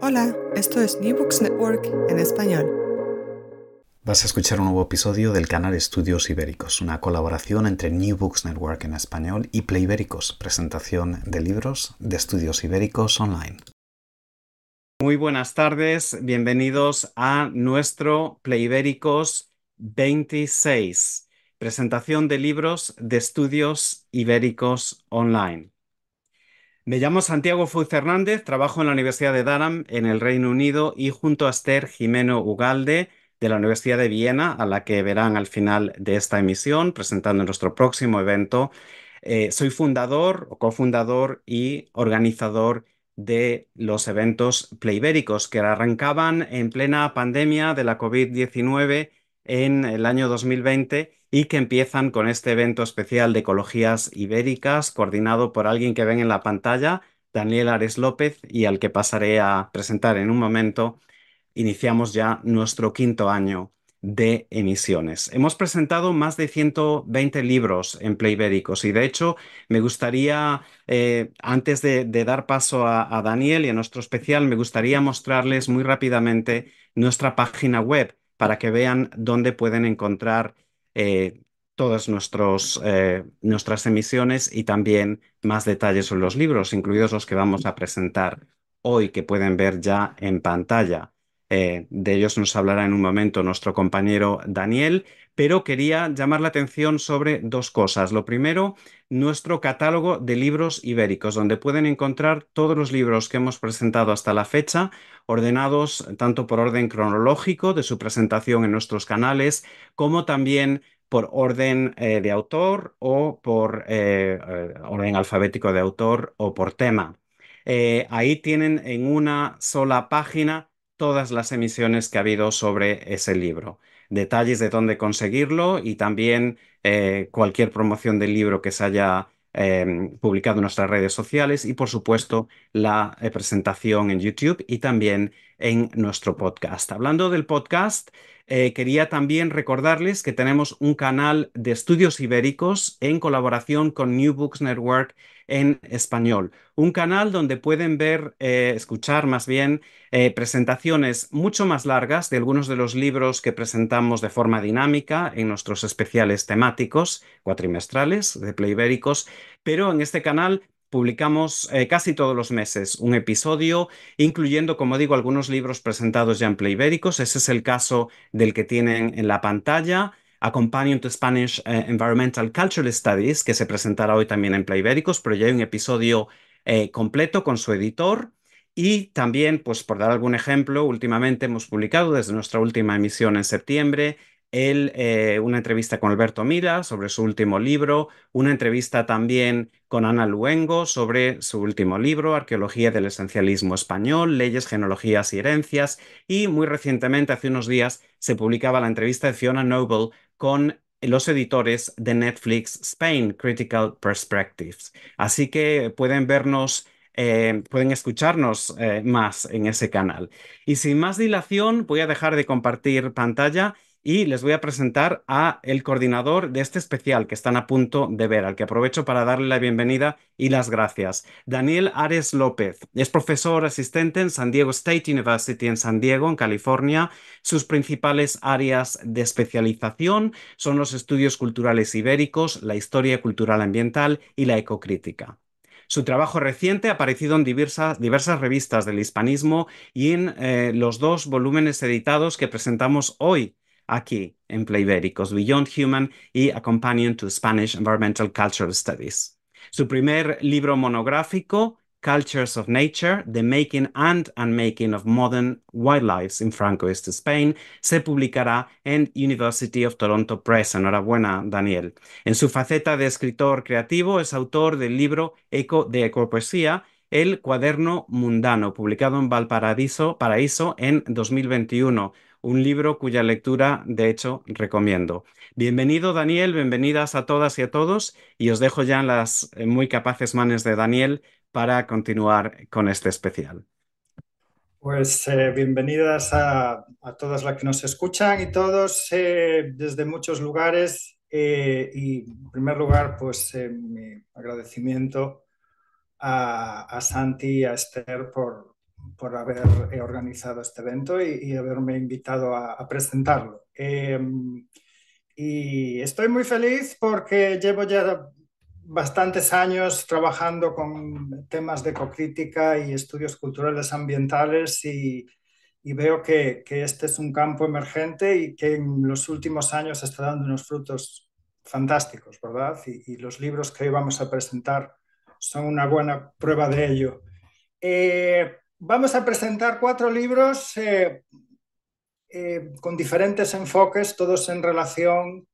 Hola, esto es New Books Network en español. Vas a escuchar un nuevo episodio del canal Estudios Ibéricos, una colaboración entre New Books Network en español y Play Ibéricos, presentación de libros de Estudios Ibéricos online. Muy buenas tardes, bienvenidos a nuestro Play Ibéricos 26, presentación de libros de Estudios Ibéricos online. Me llamo Santiago Fuy Fernández, trabajo en la Universidad de Durham en el Reino Unido y junto a Esther Jimeno Ugalde de la Universidad de Viena, a la que verán al final de esta emisión, presentando nuestro próximo evento. Eh, soy fundador o cofundador y organizador de los eventos pleibéricos que arrancaban en plena pandemia de la COVID-19 en el año 2020 y que empiezan con este evento especial de ecologías ibéricas coordinado por alguien que ven en la pantalla, Daniel Ares López, y al que pasaré a presentar en un momento. Iniciamos ya nuestro quinto año de emisiones. Hemos presentado más de 120 libros en Playbéricos y de hecho me gustaría, eh, antes de, dar paso a, Daniel y a nuestro especial, me gustaría mostrarles muy rápidamente nuestra página web para que vean dónde pueden encontrar eh, todas eh, nuestras emisiones y también más detalles sobre los libros, incluidos los que vamos a presentar hoy, que pueden ver ya en pantalla. Eh, de ellos nos hablará en un momento nuestro compañero Daniel, pero quería llamar la atención sobre dos cosas. Lo primero, nuestro catálogo de libros ibéricos, donde pueden encontrar todos los libros que hemos presentado hasta la fecha, ordenados tanto por orden cronológico de su presentación en nuestros canales, como también por orden eh, de autor o por eh, eh, orden alfabético de autor o por tema. ahí tienen en una sola página todas las emisiones que ha habido sobre ese libro detalles de dónde conseguirlo y también cualquier promoción del libro que se haya em, publicado en nuestras redes sociales y por supuesto la eh, presentación en YouTube y también en nuestro podcast. Hablando del podcast, eh, quería también recordarles que tenemos un canal de estudios ibéricos en colaboración con New Books Network en español. Un canal donde pueden ver, eh, escuchar más bien, eh, presentaciones mucho más largas de algunos de los libros que presentamos de forma dinámica en nuestros especiales temáticos cuatrimestrales de Playbéricos, pero en este canal publicamos eh, casi todos los meses un episodio, incluyendo, como digo, algunos libros presentados ya en Playbéricos. Ese es el caso del que tienen en la pantalla. Companion to Spanish eh, Environmental Cultural Studies, que se presentará hoy también en Playbéricos, pero ya hay un episodio eh, completo con su editor. Y también, pues por dar algún ejemplo, últimamente hemos publicado desde nuestra última emisión en septiembre eh, una entrevista con Alberto Mira sobre su último libro, una entrevista también con Ana Luengo sobre su último libro, Arqueología del Esencialismo Español, Leyes, Genealogías y Herencias, y muy recientemente, hace unos días, se publicaba la entrevista de Fiona Noble con los editores de Netflix Spain, Critical Perspectives. Así que pueden vernos eh, pueden escucharnos eh, más en ese canal. Y sin más dilación, voy a dejar de compartir pantalla y les voy a presentar a el coordinador de este especial que están a punto de ver, al que aprovecho para darle la bienvenida y las gracias. Daniel Ares López es profesor asistente en San Diego State University en San Diego, en California. Sus principales áreas de especialización son los estudios culturales ibéricos, la historia cultural ambiental y la ecocrítica. Su trabajo reciente ha aparecido en diversas, revistas del hispanismo y en eh, los dos volúmenes editados que presentamos hoy aquí en Playbéricos, Beyond Human y A Companion to Spanish Environmental Cultural Studies. Su primer libro monográfico, Cultures of Nature, The Making and Unmaking of Modern Wildlife in Franco-East Spain, se publicará en University of Toronto Press. Enhorabuena, Daniel. En su faceta de escritor creativo, es autor del libro Eco de Ecopoesía, El Cuaderno Mundano, publicado en Valparaíso Paraíso en 2021 un libro cuya lectura, de hecho, recomiendo. Bienvenido, Daniel, bienvenidas a todas y a todos, y os dejo ya en las eh, muy capaces manos de Daniel para continuar con este especial. Pues eh, bienvenidas a, todas las que nos escuchan y todos eh, desde muchos lugares. y en primer lugar, pues mi agradecimiento a, a Santi y a Esther por, por haber eh, organizado este evento y, haberme invitado a, presentarlo. Em, y estoy muy feliz porque llevo ya bastantes años trabajando con temas de ecocrítica y estudios culturales ambientales y, veo que, este es un campo emergente y que en los últimos años está dando unos frutos fantásticos, ¿verdad? Y, los libros que hoy vamos a presentar son una buena prueba de ello. Eh, Vamos a presentar cuatro libros eh, eh, con diferentes enfoques, todos en relación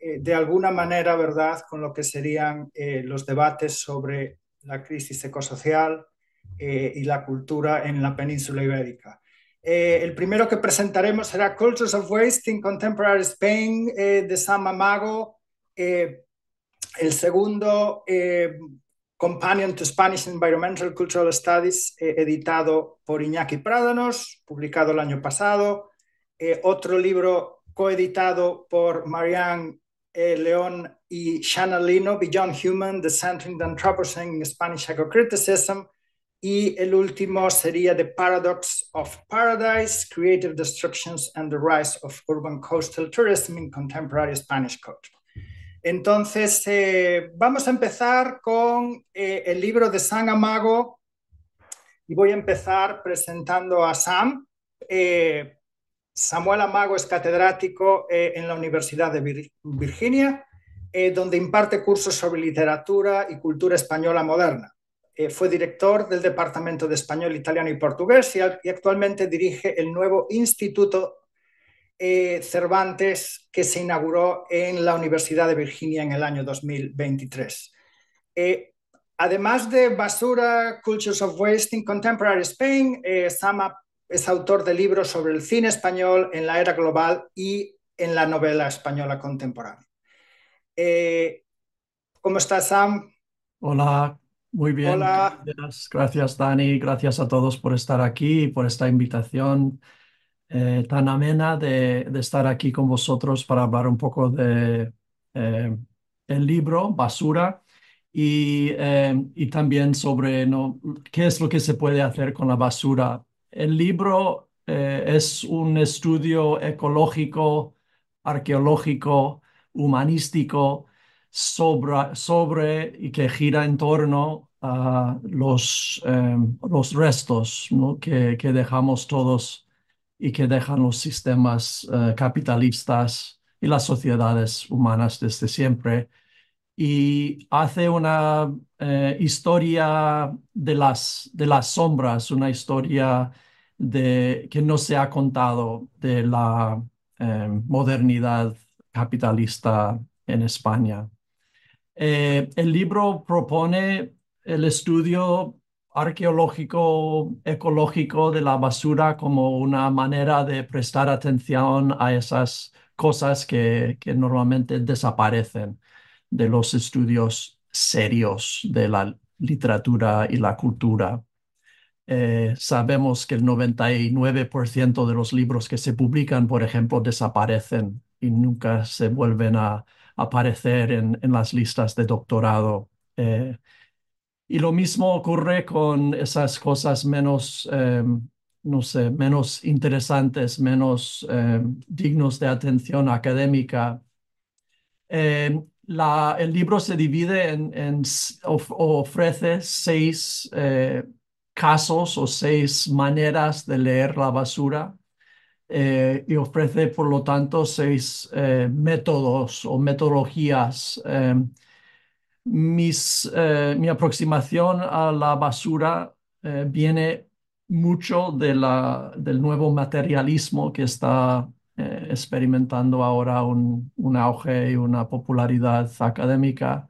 eh, de alguna manera, ¿verdad?, con lo que serían los debates sobre la crisis ecosocial y la cultura en la península ibérica. el primero que presentaremos será Cultures of Waste in Contemporary Spain de Sam Amago. el segundo Companion to Spanish Environmental Cultural Studies, eh, editado por Iñaki Prádanos, publicado el año pasado. Eh, otro libro coeditado por Marianne eh, León y Shanna Lino, Beyond Human, The Centering the Anthropocene in Spanish Ecocriticism. Y el último sería The Paradox of Paradise, Creative Destructions and the Rise of Urban Coastal Tourism in Contemporary Spanish Culture. Entonces, eh, vamos a empezar con eh, el libro de Sam Amago y voy a empezar presentando a Sam. Eh, Samuel Amago es catedrático en la Universidad de Virginia, donde imparte cursos sobre literatura y cultura española moderna. fue director del Departamento de Español, Italiano y Portugués y actualmente dirige el nuevo Instituto eh, Cervantes que se inauguró en la Universidad de Virginia en el año 2023. Eh, además de Basura, Cultures of Waste in Contemporary Spain, eh, Sama es autor de libros sobre el cine español en la era global y en la novela española contemporánea. ¿Cómo estás, Sam? Hola, muy bien. Hola. Gracias, gracias, Dani. Gracias a todos por estar aquí y por esta invitación. Eh, tan amena de, estar aquí con vosotros para hablar un poco de eh, el libro Basura y, eh, y también sobre ¿no? qué es lo que se puede hacer con la basura. El libro es un estudio ecológico, arqueológico, humanístico sobre, sobre y que gira en torno a los, los restos ¿no? que, que dejamos todos y que dejan los sistemas eh, capitalistas y las sociedades humanas desde siempre. Y hace una eh, historia de las, de las sombras, una historia de, que no se ha contado de la eh, modernidad capitalista en España. el libro propone el estudio arqueológico ecológico de la basura como una manera de prestar atención a esas cosas que, normalmente desaparecen de los estudios serios de la literatura y la cultura. Eh, sabemos que el 99% de los libros que se publican, por ejemplo, desaparecen y nunca se vuelven a aparecer en, las listas de doctorado. Eh, y lo mismo ocurre con esas cosas menos, em, no sé, menos interesantes, menos em, dignos de atención académica. Em, el libro se divide en, ofrece seis eh, casos o seis maneras de leer la basura eh, y ofrece, por lo tanto, seis eh, métodos o metodologías. Mis, mi aproximación a la basura viene mucho de la, del nuevo materialismo que está eh, experimentando ahora un, auge y una popularidad académica.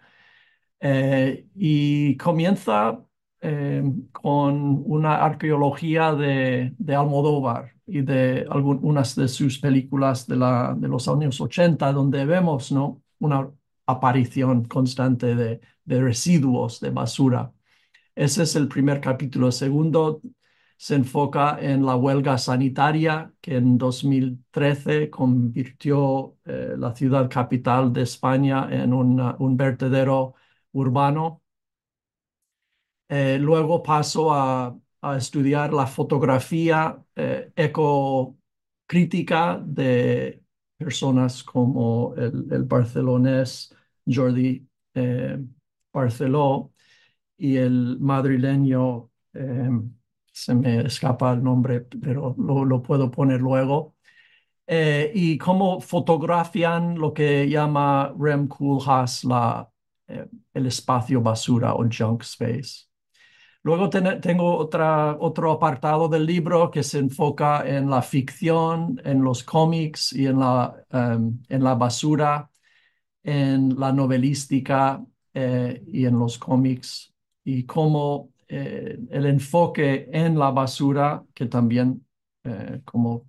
Eh, y comienza eh, con una arqueología de, de, Almodóvar y de algunas de sus películas de, la, de los años 80, donde vemos ¿no? una aparición constante de, residuos de basura. Ese es el primer capítulo. Segundo se enfoca en la huelga sanitaria que en 2013 convirtió eh, la ciudad capital de España en un vertedero urbano. Eh, luego pasó a, estudiar la fotografía eh, ecocrítica de personas como el, el barcelonés Jordi Barceló y el madrileño se me escapa el nombre, pero lo, puedo poner luego. Eh, y cómo fotografian lo que llama Rem Koolhaas la, eh, el espacio basura o junk space. Luego tengo otra, otro apartado del libro que se enfoca en la ficción, en los cómics y en la, en la basura, en la novelística eh, y en los cómics y cómo eh, el enfoque en la basura, que también, eh, como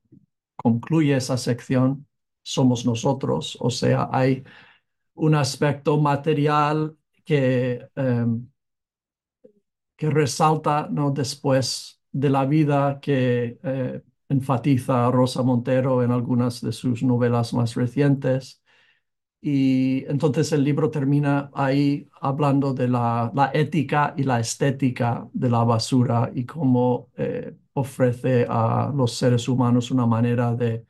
concluye esa sección, somos nosotros, o sea, hay un aspecto material que, em, que resalta ¿no? después de la vida que eh, enfatiza Rosa Montero en algunas de sus novelas más recientes y entonces el libro termina ahí hablando de la, ética y la estética de la basura y cómo eh, ofrece a los seres humanos una manera de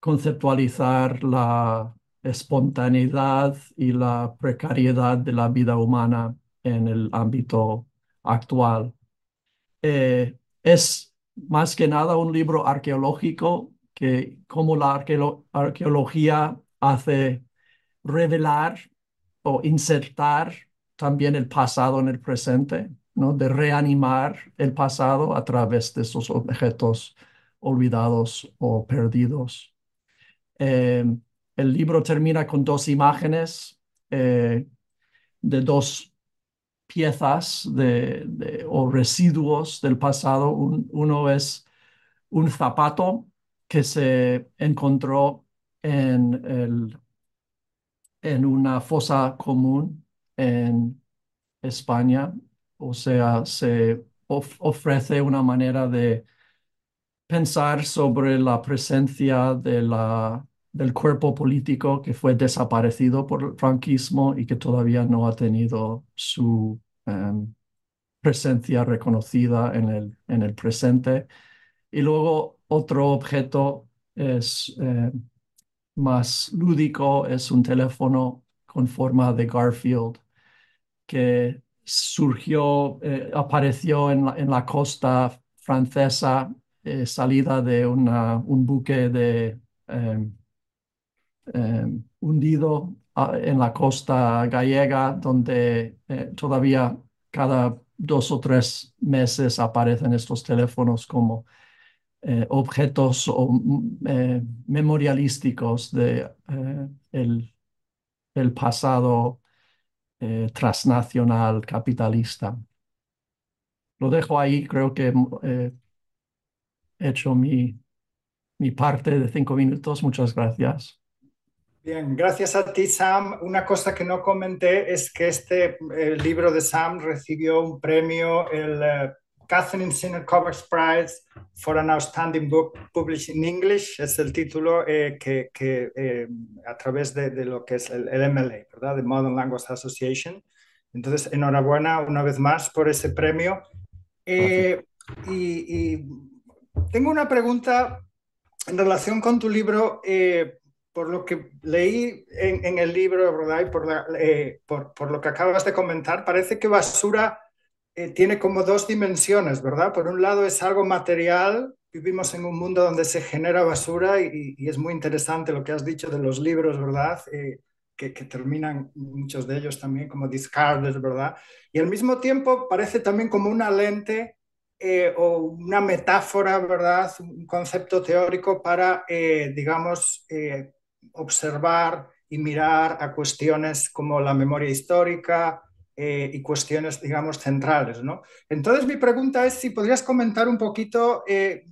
conceptualizar la espontaneidad y la precariedad de la vida humana en el ámbito actual. Eh, es más que nada un libro arqueológico que como la arqueología hace revelar o insertar también el pasado en el presente, ¿no? de reanimar el pasado a través de esos objetos olvidados o perdidos. Eh, el libro termina con dos imágenes eh, de dos piezas de, o residuos del pasado. uno es un zapato que se encontró en el en una fosa común en España, o sea, se ofrece una manera de pensar sobre la presencia de la, del cuerpo político que fue desaparecido por el franquismo y que todavía no ha tenido su em, presencia reconocida en el, en el presente. Y luego otro objeto es em, más lúdico es un teléfono con forma de Garfield que surgió, eh, apareció en la, en la, costa francesa, eh, salida de un buque de em, em, hundido ah, en la costa gallega, donde eh, todavía cada dos o tres meses aparecen estos teléfonos como eh, objetos o, mm, eh, memorialísticos de eh, el, pasado transnacional capitalista. Lo dejo ahí, creo que he hecho mi, mi parte de cinco minutos. Muchas gracias. Bien, gracias a ti, Sam. Una cosa que no comenté es que este libro de Sam recibió un premio, el Catherine Sinner Covers Prize for an Outstanding Book Published in English. Es el título eh, que, que eh, a través de, de, lo que es el, el, MLA, ¿verdad? The Modern Language Association. Entonces, enhorabuena una vez más por ese premio. Eh, y, y, tengo una pregunta en relación con tu libro por lo que leí en, en el libro, ¿verdad? Y por, la, eh, por, por, lo que acabas de comentar, parece que basura eh, tiene como dos dimensiones, ¿verdad? Por un lado es algo material, vivimos en un mundo donde se genera basura y, y es muy interesante lo que has dicho de los libros, ¿verdad? Eh, que, que, terminan muchos de ellos también como discarded, ¿verdad? Y al mismo tiempo parece también como una lente eh, o una metáfora, ¿verdad? Un concepto teórico para, eh, digamos, eh, observar y mirar a cuestiones como la memoria histórica eh, y cuestiones, digamos, centrales. ¿no? Entonces, mi pregunta es si podrías comentar un poquito eh,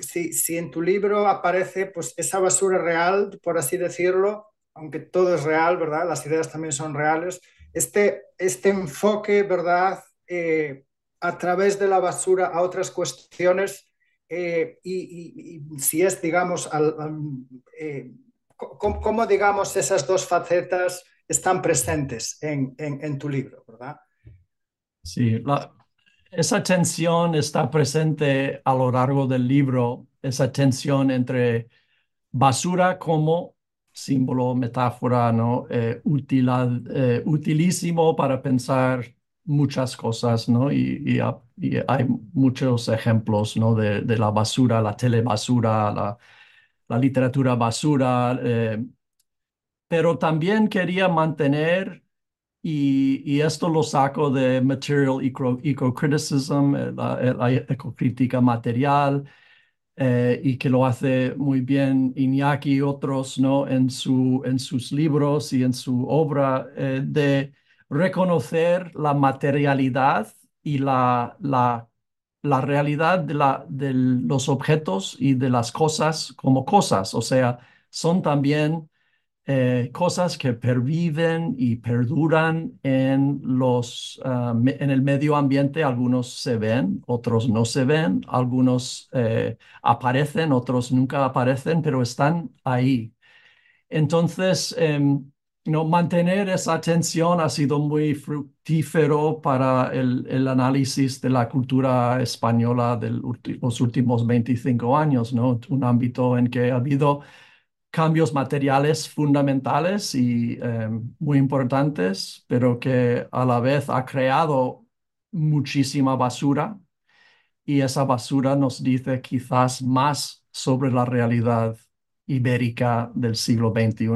si, si, en tu libro aparece pues, esa basura real, por así decirlo, aunque todo es real, ¿verdad? Las ideas también son reales. Este, este enfoque, ¿verdad? Eh, a través de la basura a otras cuestiones eh, y, y, y, si es, digamos, al, al, eh, cómo, digamos, esas dos facetas están presentes en, en, tu libro, ¿verdad? Sí, esa tensión está presente a lo largo del libro, esa tensión entre basura como símbolo, metáfora, ¿no? Eh, eh, utilísimo para pensar muchas cosas, ¿no? Y, hay muchos ejemplos, ¿no? De, de, la basura, la telebasura, la, la literatura basura, eh, pero también quería mantener, y, y, esto lo saco de Material Eco-Criticism, eh, la, eh, la ecocrítica material, eh, y que lo hace muy bien Iñaki y otros, ¿no? En, su, en sus libros y en su obra, eh, de reconocer la materialidad y la, la la realidad de, la, de, los objetos y de las cosas como cosas, o sea, son también eh, cosas que perviven y perduran en, los, uh, en el medio ambiente. Algunos se ven, otros no se ven, algunos eh, aparecen, otros nunca aparecen, pero están ahí. Entonces, eh, no, mantener esa atención ha sido muy fructífero para el, el análisis de la cultura española de los últimos 25 años, ¿no? Un ámbito en que ha habido cambios materiales fundamentales y eh, muy importantes, pero que a la vez ha creado muchísima basura y esa basura nos dice quizás más sobre la realidad ibérica del siglo XXI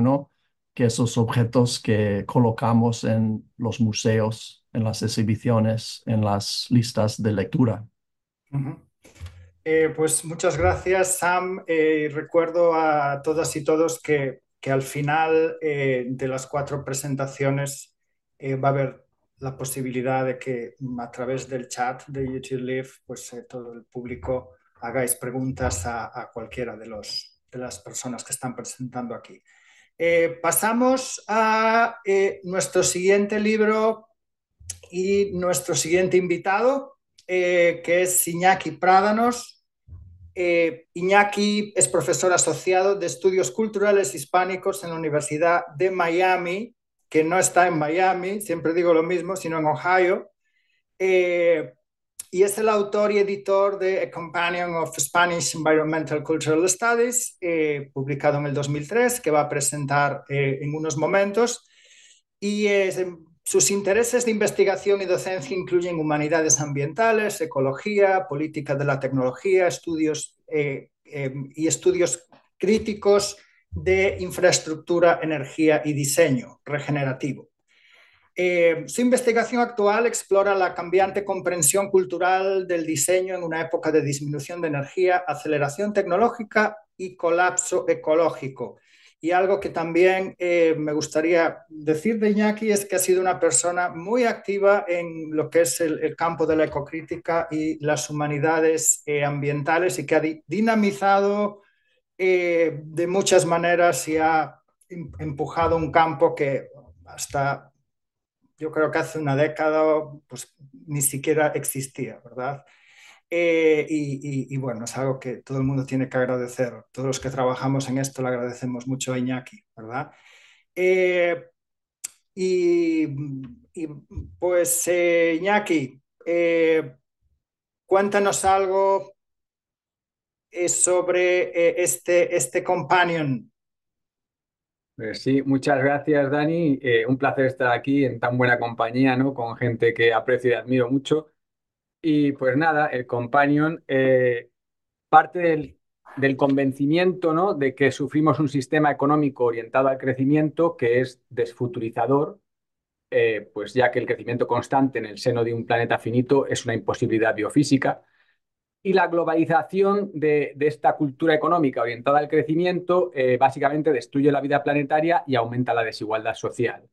que esos objetos que colocamos en los museos, en las exhibiciones, en las listas de lectura. Eh, pues muchas gracias, Sam. Eh, recuerdo a todas y todos que, que al final eh, de las cuatro presentaciones va a haber la posibilidad de que a través del chat de YouTube Live, pues todo el público hagáis preguntas a, cualquiera de, los, de las personas que están presentando aquí. Pasamos a nuestro siguiente libro y nuestro siguiente invitado, que es Iñaki Prádanos. Eh, Iñaki es profesor asociado de estudios culturales hispánicos en la Universidad de Miami, que no está en Miami, siempre digo lo mismo, sino en Ohio. Eh, y es el autor y editor de A Companion of Spanish Environmental Cultural Studies, eh, publicado en el 2003, que va a presentar en unos momentos. Y eh, sus intereses de investigación y docencia incluyen humanidades ambientales, ecología, política de la tecnología, estudios eh, y estudios críticos de infraestructura, energía y diseño regenerativo. Eh, su investigación actual explora la cambiante comprensión cultural del diseño en una época de disminución de energía, aceleración tecnológica y colapso ecológico. Y algo que también eh, me gustaría decir de Iñaki es que ha sido una persona muy activa en lo que es el, campo de la ecocrítica y las humanidades eh, ambientales y que ha di dinamizado eh, de muchas maneras y ha empujado un campo que hasta yo creo que hace una década pues ni siquiera existía, ¿verdad? Eh, y, bueno, es algo que todo el mundo tiene que agradecer. Todos los que trabajamos en esto le agradecemos mucho a Iñaki, ¿verdad? Eh, y, pues, eh, Iñaki, cuéntanos algo sobre este, este companion. Pues sí, muchas gracias, Dani. un placer estar aquí en tan buena compañía, ¿no? Con gente que aprecio y admiro mucho. Y pues nada, el companion eh, parte del, convencimiento ¿no? de que sufrimos un sistema económico orientado al crecimiento que es desfuturizador, eh, pues ya que el crecimiento constante en el seno de un planeta finito es una imposibilidad biofísica. Y la globalización de, esta cultura económica orientada al crecimiento eh, básicamente destruye la vida planetaria y aumenta la desigualdad social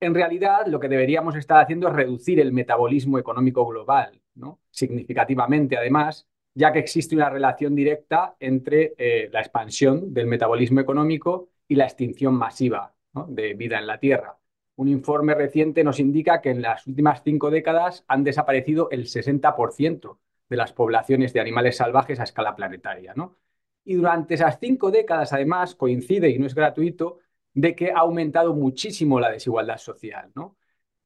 en realidad lo que deberíamos estar haciendo es reducir el metabolismo económico global, ¿no? significativamente además, ya que existe una relación directa entre eh, la expansión del metabolismo económico y la extinción masiva de vida en la Tierra. Un informe reciente nos indica que en las últimas cinco décadas han desaparecido el 60% de las poblaciones de animales salvajes a escala planetaria. Y durante esas cinco décadas, además, coincide, y no es gratuito, de que ha aumentado muchísimo la desigualdad social. ¿no?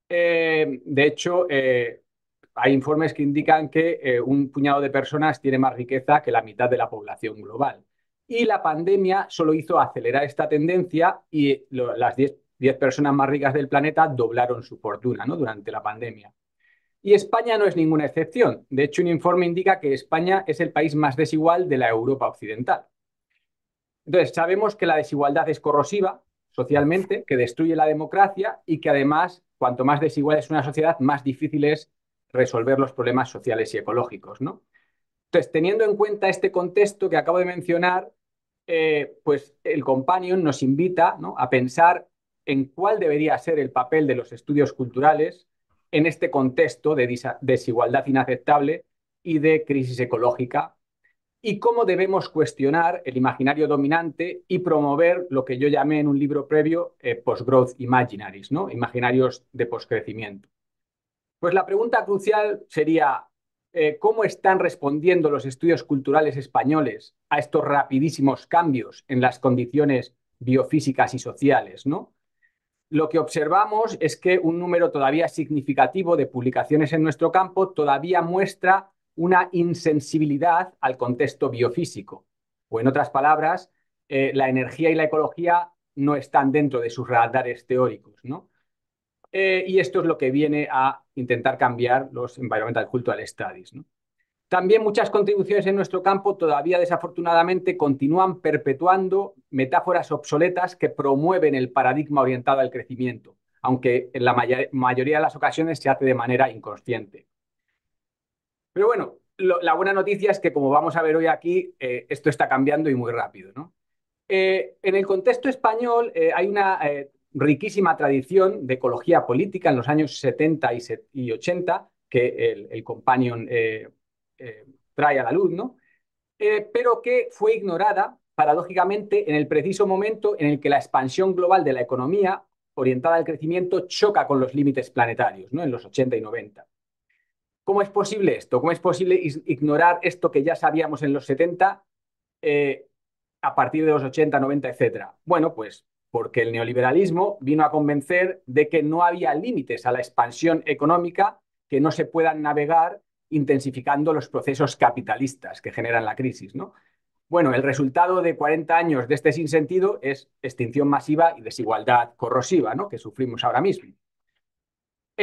Eh, de hecho, eh, hay informes que indican que eh, un puñado de personas tiene más riqueza que la mitad de la población global. Y la pandemia solo hizo acelerar esta tendencia y las 10, personas más ricas del planeta doblaron su fortuna ¿no? durante la pandemia. Y España no es ninguna excepción. De hecho, un informe indica que España es el país más desigual de la Europa occidental. Entonces, sabemos que la desigualdad es corrosiva socialmente, que destruye la democracia y que además, cuanto más desigual es una sociedad, más difícil es resolver los problemas sociales y ecológicos. ¿no? Entonces, teniendo en cuenta este contexto que acabo de mencionar, eh, pues el Companion nos invita a pensar en cuál debería ser el papel de los estudios culturales en este contexto de desigualdad inaceptable y de crisis ecológica y cómo debemos cuestionar el imaginario dominante y promover lo que yo llamé en un libro previo eh, post-growth imaginaries, ¿no? imaginarios de poscrecimiento. Pues la pregunta crucial sería, eh, ¿cómo están respondiendo los estudios culturales españoles a estos rapidísimos cambios en las condiciones biofísicas y sociales? ¿no? Lo que observamos es que un número todavía significativo de publicaciones en nuestro campo todavía muestra una insensibilidad al contexto biofísico. O en otras palabras, eh, la energía y la ecología no están dentro de sus radares teóricos. ¿no? Eh, y esto es lo que viene a intentar cambiar los Environmental Cultural Studies. También muchas contribuciones en nuestro campo todavía desafortunadamente continúan perpetuando metáforas obsoletas que promueven el paradigma orientado al crecimiento, aunque en la mayoría de las ocasiones se hace de manera inconsciente. Pero bueno, la buena noticia es que, como vamos a ver hoy aquí, eh, esto está cambiando y muy rápido. ¿no? Eh, en el contexto español eh, hay una riquísima tradición de ecología política en los años 70 y, 80 que el, el Companion trae a la luz, ¿no? pero que fue ignorada, paradójicamente, en el preciso momento en el que la expansión global de la economía orientada al crecimiento choca con los límites planetarios, ¿no? en los 80 y 90. ¿Cómo es posible esto? ¿Cómo es posible ignorar esto que ya sabíamos en los 70 eh, a partir de los 80, 90, etcétera? Bueno, pues porque el neoliberalismo vino a convencer de que no había límites a la expansión económica que no se puedan navegar intensificando los procesos capitalistas que generan la crisis, ¿no? Bueno, el resultado de 40 años de este sinsentido es extinción masiva y desigualdad corrosiva, ¿no? Que sufrimos ahora mismo.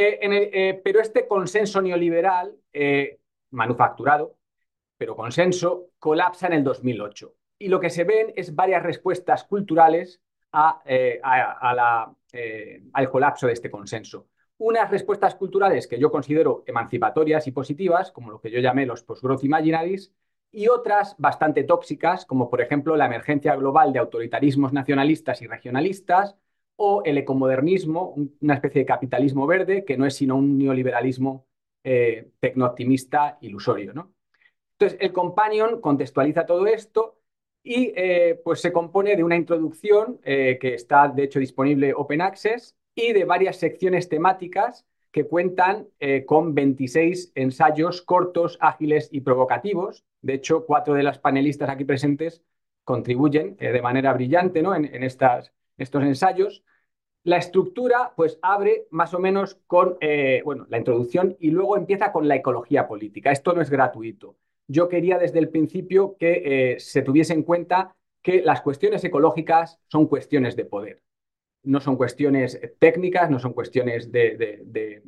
Eh, eh, pero este consenso neoliberal, eh, manufacturado, pero consenso, colapsa en el 2008. Y lo que se ven es varias respuestas culturales al colapso de este consenso. Unas respuestas culturales que yo considero emancipatorias y positivas, como lo que yo llamé los post-growth imaginaries, y otras bastante tóxicas, como por ejemplo la emergencia global de autoritarismos nacionalistas y regionalistas, o el ecomodernismo, una especie de capitalismo verde que no es sino un neoliberalismo eh, tecnooptimista ilusorio. ¿no? Entonces, el Companion contextualiza todo esto y pues se compone de una introducción que está de hecho disponible Open Access y de varias secciones temáticas que cuentan con 26 ensayos cortos, ágiles y provocativos. De hecho, cuatro de las panelistas aquí presentes contribuyen de manera brillante ¿no? en, estas, estos ensayos. La estructura pues abre más o menos con eh, bueno, la introducción y luego empieza con la ecología política. Esto no es gratuito. Yo quería desde el principio que eh, se tuviese en cuenta que las cuestiones ecológicas son cuestiones de poder. No son cuestiones técnicas, no son cuestiones de,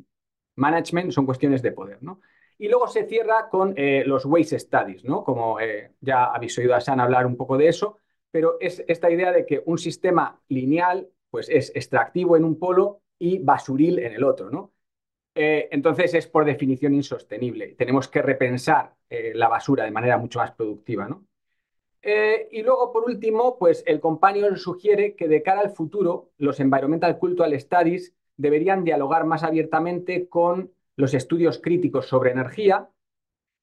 management, son cuestiones de poder. ¿no? Y luego se cierra con eh, los waste studies, ¿no? como ya habéis oído a San hablar un poco de eso, pero es esta idea de que un sistema lineal pues es extractivo en un polo y basuril en el otro, ¿no? Eh, entonces es por definición insostenible. Tenemos que repensar eh, la basura de manera mucho más productiva, ¿no? Eh, y luego, por último, pues el companion sugiere que de cara al futuro, los Environmental Cultural Studies deberían dialogar más abiertamente con los estudios críticos sobre energía,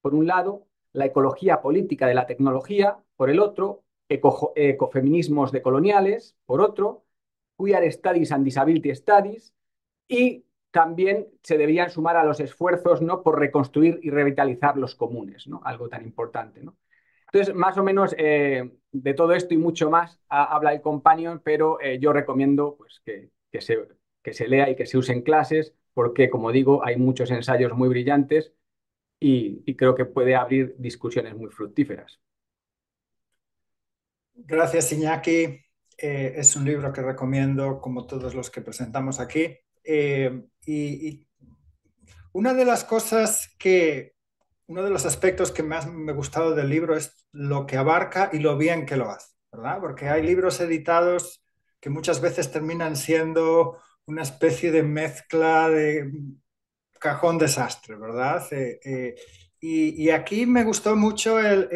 por un lado, la ecología política de la tecnología, por el otro, ecofeminismos decoloniales, por otro, Queer Studies and Disability Studies y también se deberían sumar a los esfuerzos ¿no? por reconstruir y revitalizar los comunes, ¿no? algo tan importante. ¿no? Entonces, más o menos eh, de todo esto y mucho más habla el Companion, pero eh, yo recomiendo pues, que, se, que se lea y que se use en clases, porque, como digo, hay muchos ensayos muy brillantes y, y creo que puede abrir discusiones muy fructíferas. Gracias, Iñaki. Eh, es un libro que recomiendo como todos los que presentamos aquí. Eh, y, una de las cosas que, uno de los aspectos que más me ha gustado del libro es lo que abarca y lo bien que lo hace, ¿verdad? Porque hay libros editados que muchas veces terminan siendo una especie de mezcla de cajón desastre, ¿verdad? Eh, y, aquí me gustó mucho el,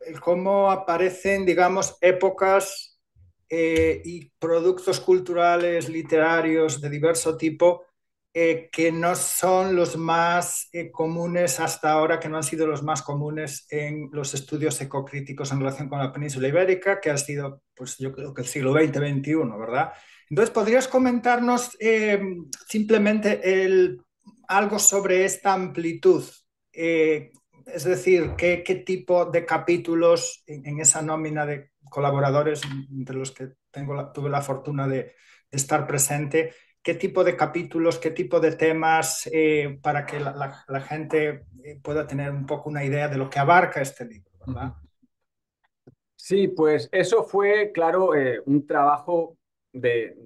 el cómo aparecen, digamos, épocas eh, y productos culturales, literarios de diverso tipo eh, que no son los más eh, comunes hasta ahora, que no han sido los más comunes en los estudios ecocríticos en relación con la península ibérica, que ha sido, pues yo creo que el siglo XX, XXI, ¿verdad? Entonces, ¿podrías comentarnos simplemente el, algo sobre esta amplitud? es decir, ¿qué, ¿qué, tipo de capítulos en, en esa nómina de colaboradores entre los que tengo tuve la fortuna de, estar presente, qué tipo de capítulos, qué tipo de temas, eh, para que la, gente eh, pueda tener un poco una idea de lo que abarca este libro, ¿verdad? Sí, pues eso fue, claro, eh, un trabajo de,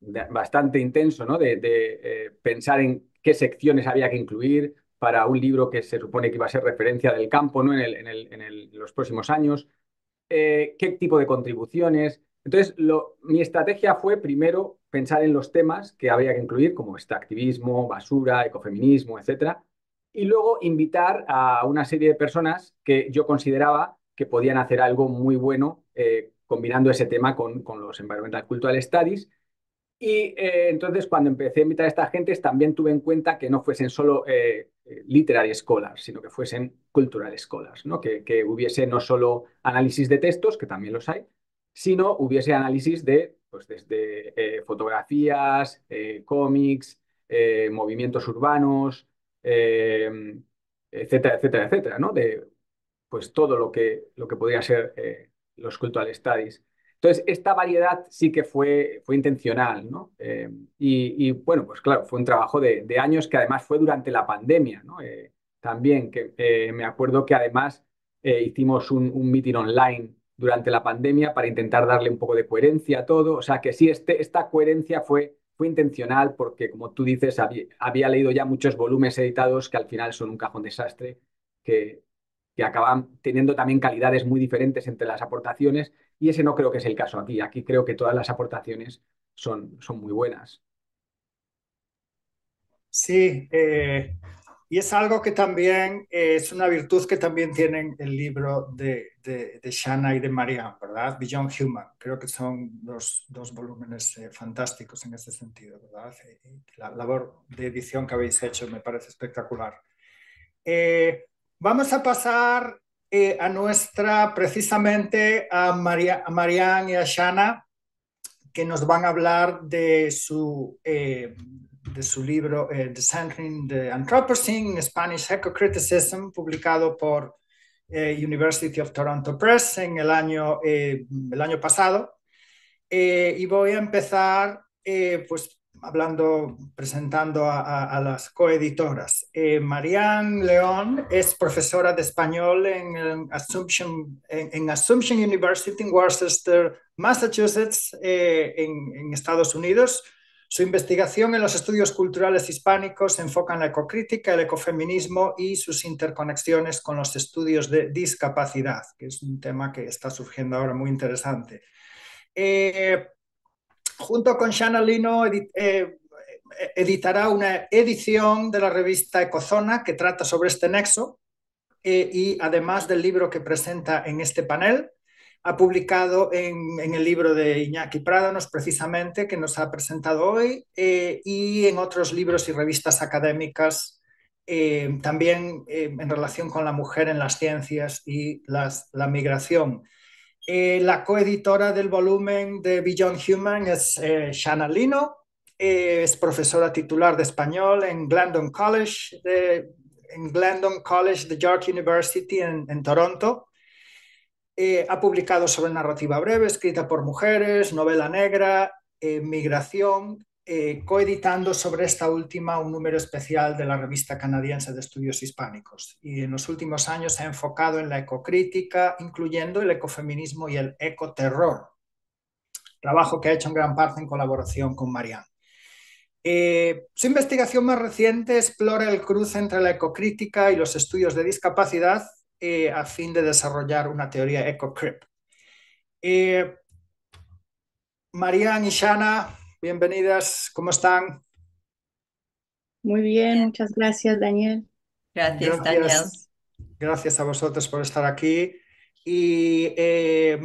bastante intenso, ¿no? De, pensar en qué secciones había que incluir para un libro que se supone que iba a ser referencia del campo, ¿no? En, en los próximos años. Eh, qué tipo de contribuciones. Entonces, mi estrategia fue primero pensar en los temas que había que incluir, como extractivismo, basura, ecofeminismo, etc. Y luego invitar a una serie de personas que yo consideraba que podían hacer algo muy bueno eh, combinando ese tema con, los Environmental Cultural Studies. Y eh, entonces, cuando empecé a invitar a estas gentes, también tuve en cuenta que no fuesen solo literary scholars, sino que fuesen cultural scholars, ¿no? Que, hubiese no solo análisis de textos, que también los hay, sino hubiese análisis de, pues desde eh, fotografías, eh, cómics, movimientos urbanos, etcétera, etcétera, etcétera, ¿no? De pues todo lo que, lo que podría ser los cultural studies. Entonces, esta variedad sí que fue, fue intencional, ¿no? Eh, y, bueno, pues claro, fue un trabajo de, años que además fue durante la pandemia, ¿no? Eh, también, que eh, me acuerdo que además hicimos un, un, meeting online durante la pandemia para intentar darle un poco de coherencia a todo. O sea, que sí, este, esta coherencia fue, fue intencional porque, como tú dices, había, leído ya muchos volúmenes editados que al final son un cajón desastre, que, que acaban teniendo también calidades muy diferentes entre las aportaciones y ese no creo que es el caso aquí. Aquí creo que todas las aportaciones son, son muy buenas. Sí, eh, y es algo que también eh, es una virtud que también tienen el libro de, de, de Shanna y de Marianne, ¿verdad? Beyond Human. Creo que son dos, dos volúmenes eh, fantásticos en ese sentido, ¿verdad? la labor de edición que habéis hecho me parece espectacular. vamos a pasar eh, a nuestra, precisamente a, María, a Marianne y a Shana, que nos van a hablar de su, eh, de su libro eh, Dissenting the Anthropocene, Spanish Ecocriticism, publicado por eh, University of Toronto Press en el año, el año pasado. Y voy a empezar pues hablando, presentando a, las coeditoras. Eh, Marianne León es profesora de español en, Assumption, en, Assumption University en Worcester, Massachusetts, eh, en, Estados Unidos. Su investigación en los estudios culturales hispánicos se enfoca en la ecocrítica, el ecofeminismo y sus interconexiones con los estudios de discapacidad, que es un tema que está surgiendo ahora muy interesante. Eh, junto con Shanna Lino, eh, editará una edición de la revista Ecozona que trata sobre este nexo eh, y además del libro que presenta en este panel, ha publicado en, el libro de Iñaki Prádanos, precisamente, que nos ha presentado hoy, eh, y en otros libros y revistas académicas, también en relación con la mujer en las ciencias y la migración. Eh, la coeditora del volumen de Beyond Human es eh, Shanna Lino, eh, es profesora titular de español en Glendon College, de, en Glendon College de York University en, en Toronto. ha publicado sobre narrativa breve, escrita por mujeres, novela negra, migración eh, coeditando sobre esta última un número especial de la revista canadiense de estudios hispánicos y en los últimos años se ha enfocado en la ecocrítica, incluyendo el ecofeminismo y el ecoterror, trabajo que ha hecho en gran parte en colaboración con Marianne. Eh, su investigación más reciente explora el cruce entre la ecocrítica y los estudios de discapacidad eh, a fin de desarrollar una teoría ecocrip. Marianne y Shana Bienvenidas, ¿cómo están? Muy bien, muchas gracias, Daniel. Gracias, Daniel. Gracias a vosotros por estar aquí. ¿Y eh,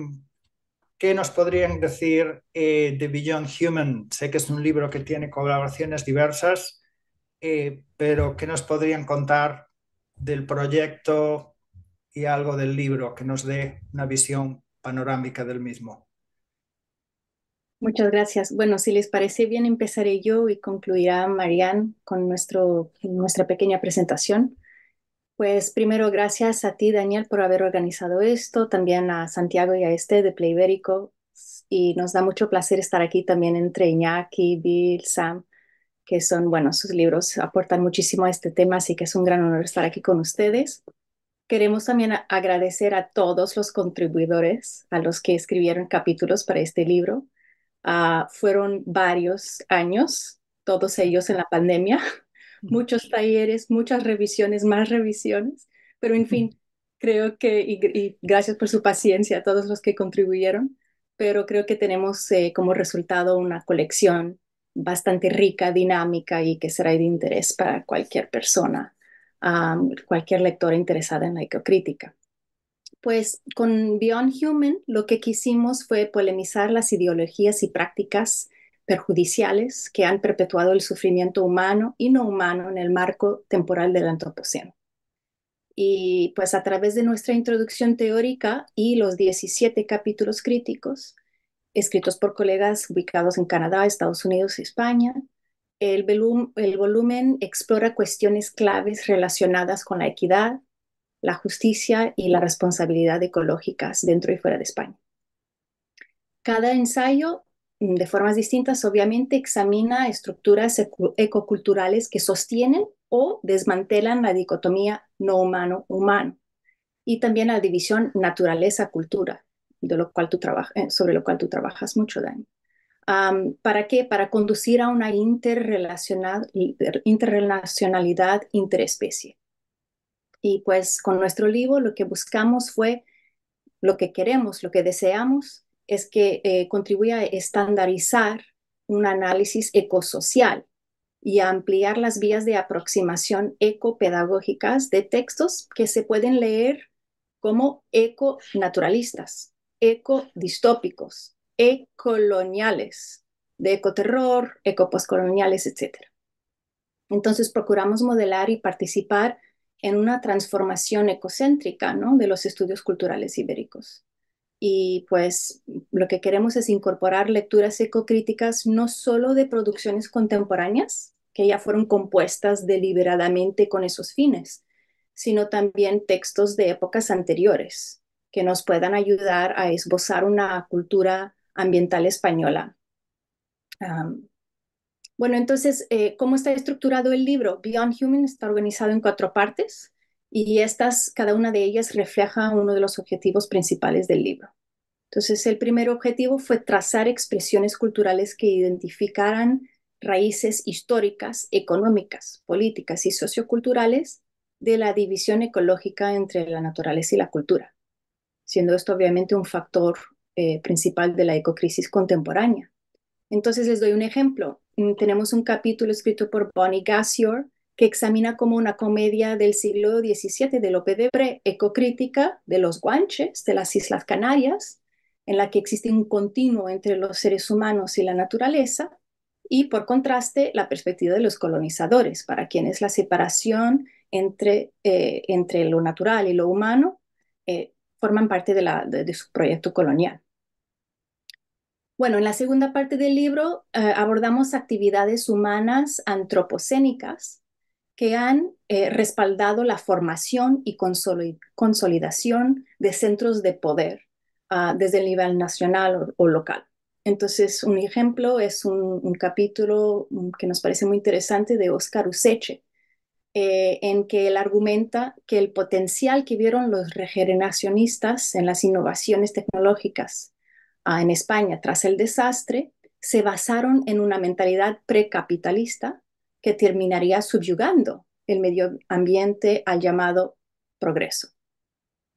qué nos podrían decir eh, de Beyond Human? Sé que es un libro que tiene colaboraciones diversas, eh, pero ¿qué nos podrían contar del proyecto y algo del libro que nos dé una visión panorámica del mismo? Muchas gracias. Bueno, si les parece bien, empezaré yo y concluirá Marianne con nuestro, nuestra pequeña presentación. Pues primero, gracias a ti, Daniel, por haber organizado esto, también a Santiago y a este de Playbérico. Y nos da mucho placer estar aquí también entre Iñaki, Bill, Sam, que son, bueno, sus libros aportan muchísimo a este tema, así que es un gran honor estar aquí con ustedes. Queremos también agradecer a todos los contribuidores, a los que escribieron capítulos para este libro Ah, fueron varios años, todos ellos en la pandemia, muchos talleres, muchas revisiones, más revisiones, pero en fin, creo que, y, gracias por su paciencia a todos los que contribuyeron, pero creo que tenemos eh, como resultado una colección bastante rica, dinámica y que será de interés para cualquier persona, cualquier lectora interesada en la ecocrítica. Pues con Beyond Human lo que quisimos fue polemizar las ideologías y prácticas perjudiciales que han perpetuado el sufrimiento humano y no humano en el marco temporal del antropoceno. Y pues a través de nuestra introducción teórica y los 17 capítulos críticos, escritos por colegas ubicados en Canadá, Estados Unidos y España, el, volumen explora cuestiones claves relacionadas con la equidad, la justicia y la responsabilidad ecológicas dentro y fuera de España. Cada ensayo, mm, de formas distintas, obviamente examina estructuras ecoculturales que sostienen o desmantelan la dicotomía no humano-humano y también la división naturaleza-cultura, eh, sobre lo cual tú trabajas mucho, Dani. ¿Para qué? Para conducir a una interrelacionalidad interespecie. Y pues con nuestro libro lo que buscamos fue, lo que queremos, lo que deseamos, es que eh, contribuya a estandarizar un análisis ecosocial y a ampliar las vías de aproximación ecopedagógicas de textos que se pueden leer como econaturalistas, ecodistópicos, ecoloniales, de ecoterror, ecopostcoloniales, etc. Entonces procuramos modelar y participar en una transformación ecocéntrica ¿no? de los estudios culturales ibéricos. Y pues lo que queremos es incorporar lecturas ecocríticas no solo de producciones contemporáneas, que ya fueron compuestas deliberadamente con esos fines, sino también textos de épocas anteriores que nos puedan ayudar a esbozar una cultura ambiental española. Bueno, entonces, eh, ¿cómo está estructurado el libro? Beyond Human está organizado en cuatro partes y estas, cada una de ellas refleja uno de los objetivos principales del libro. Entonces, el primer objetivo fue trazar expresiones culturales que identificaran raíces históricas, económicas, políticas y socioculturales de la división ecológica entre la naturaleza y la cultura, siendo esto obviamente un factor eh, principal de la ecocrisis contemporánea. Entonces les doy un ejemplo. Mm, tenemos un capítulo escrito por Bonnie Gassior que examina como una comedia del siglo XVII de Lope de Bre, ecocrítica de los guanches de las Islas Canarias, en la que existe un continuo entre los seres humanos y la naturaleza, y por contraste la perspectiva de los colonizadores, para quienes la separación entre, eh, entre lo natural y lo humano eh, forman parte de, su proyecto colonial. Bueno, en la segunda parte del libro eh, abordamos actividades humanas antropocénicas que han respaldado la formación y consolidación de centros de poder ah, desde el nivel nacional o local. Entonces, un ejemplo es un, capítulo mm, que nos parece muy interesante de Oscar Useche, eh, en que él argumenta que el potencial que vieron los regeneracionistas en las innovaciones tecnológicas en España tras el desastre se basaron en una mentalidad precapitalista que terminaría subyugando el medio ambiente al llamado progreso.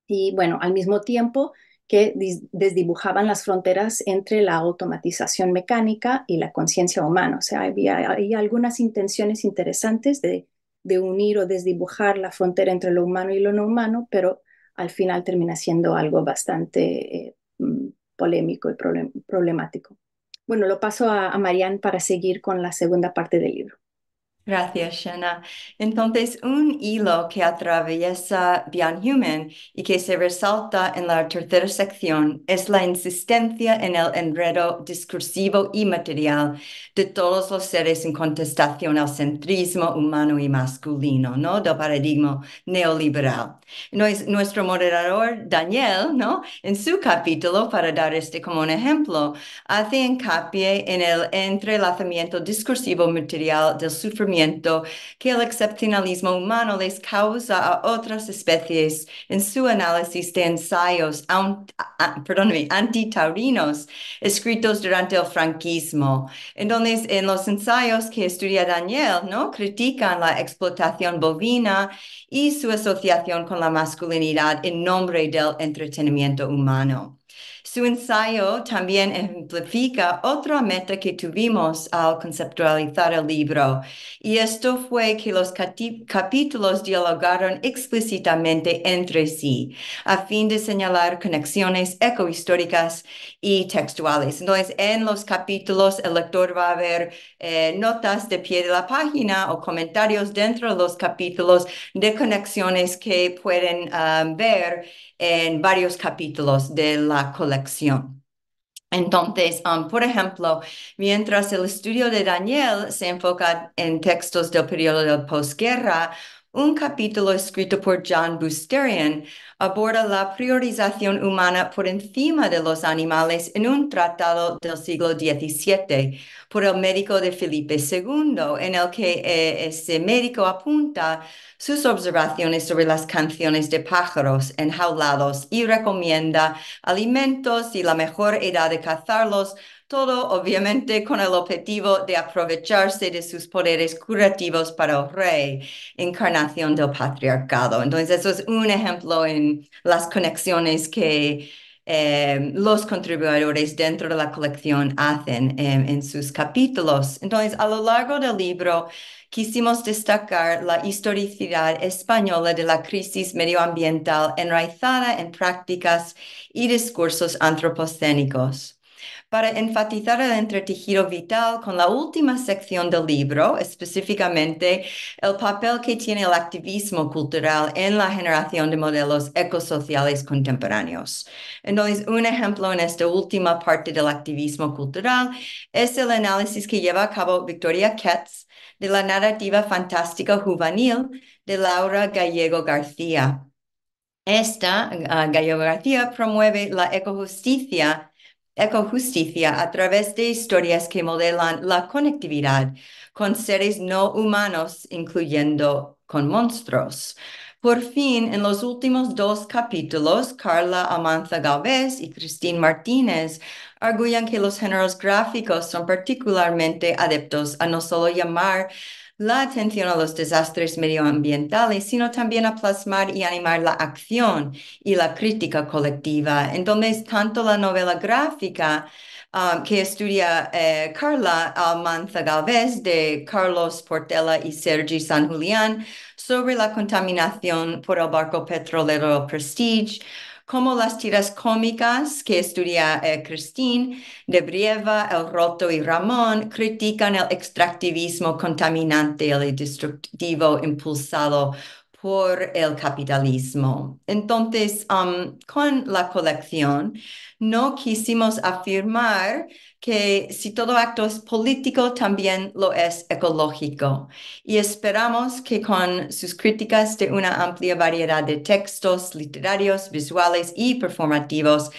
Y bueno, al mismo tiempo, que desdibujaban las fronteras entre la automatización mecánica y la conciencia humana. O sea, había, algunas intenciones interesantes de, unir o desdibujar la frontera entre lo humano y lo no humano, pero al final termina siendo algo bastante eh, mm, polémico y problemático. Bueno, lo paso a, a Marianne para seguir con la segunda parte del libro. Gracias, Shanna. Entonces, un hilo que atraviesa Beyond Human y que se resalta en la tercera sección es la insistencia en el enredo discursivo y material de todos los seres en contestación al centrismo humano y masculino, ¿no? Del paradigma neoliberal. nuestro moderador, Daniel, ¿no? En su capítulo, para dar este como un ejemplo, hace hincapié en el entrelazamiento discursivo material del que el excepcionalismo humano les causa a otras especies en su análisis de ensayos antitaurinos escritos durante el franquismo. Entonces, en los ensayos que estudia Daniel, ¿no? critican la explotación bovina y su asociación con la masculinidad en nombre del entretenimiento humano. Su ensayo también ejemplifica otra meta que tuvimos al conceptualizar el libro, y esto fue que los capítulos dialogaron explícitamente entre sí, a fin de señalar conexiones ecohistóricas y textuales. Entonces, en los capítulos el lector va a ver eh, notas de pie de la página o comentarios dentro de los capítulos de conexiones que pueden ah, ver en varios capítulos de la colección. Entonces, um, por ejemplo, mientras el estudio de Daniel se enfoca en textos del periodo de posguerra, un capítulo escrito por John Busterian aborda la priorización humana por encima de los animales en un tratado del siglo XVII por el médico de Felipe II, en el que eh, ese médico apunta sus observaciones sobre las canciones de pájaros enjaulados y recomienda alimentos y la mejor edad de cazarlos todo obviamente con el objetivo de aprovecharse de sus poderes curativos para el rey, encarnación del patriarcado. Entonces, eso es un ejemplo en las conexiones que eh, los contribuidores dentro de la colección hacen eh, en sus capítulos. Entonces, a lo largo del libro, quisimos destacar la historicidad española de la crisis medioambiental enraizada en prácticas y discursos antropocénicos. Para enfatizar el entretejido vital con la última sección del libro, específicamente el papel que tiene el activismo cultural en la generación de modelos ecosociales contemporáneos. Entonces, un ejemplo en esta última parte del activismo cultural es el análisis que lleva a cabo Victoria Ketz de la narrativa fantástica juvenil de Laura Gallego García. Esta uh, Gallego García promueve la ecojusticia, ecojusticia a través de historias que modelan la conectividad con seres no humanos, incluyendo con monstruos. Por fin, en los últimos dos capítulos, Carla Amanza Galvez y Cristín Martínez arguyen que los géneros gráficos son particularmente adeptos a no solo llamar la atención a los desastres medioambientales, sino también a plasmar y animar la acción y la crítica colectiva. Entonces, tanto la novela gráfica um, que estudia eh, Carla Almanza Galvez de Carlos Portela y Sergi San Julián sobre la contaminación por el barco petrolero Prestige, como las tiras cómicas que estudia eh, Christine de Brieva, El Roto y Ramón critican el extractivismo contaminante y destructivo impulsado por el capitalismo. Entonces, um, con la colección, no quisimos afirmar que si todo acto es político, también lo es ecológico. Y esperamos que con sus críticas de una amplia variedad de textos literarios, visuales y performativos,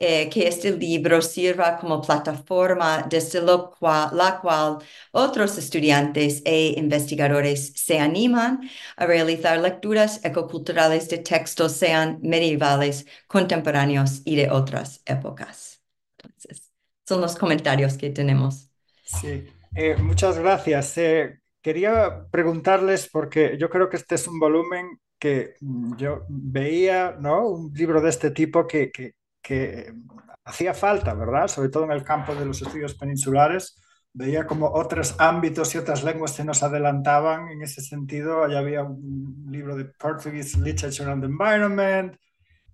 eh, que este libro sirva como plataforma desde lo cual, la cual otros estudiantes e investigadores se animan a realizar lecturas ecoculturales de textos, sean medievales, contemporáneos y de otras épocas. Entonces, son los comentarios que tenemos. Sí, eh, muchas gracias. Eh, quería preguntarles, porque yo creo que este es un volumen que mm, yo veía, ¿no? Un libro de este tipo que, que, que hacía falta, ¿verdad? Sobre todo en el campo de los estudios peninsulares. Veía como otros ámbitos y otras lenguas se nos adelantaban en ese sentido. Allá había un libro de Portuguese Literature and Environment,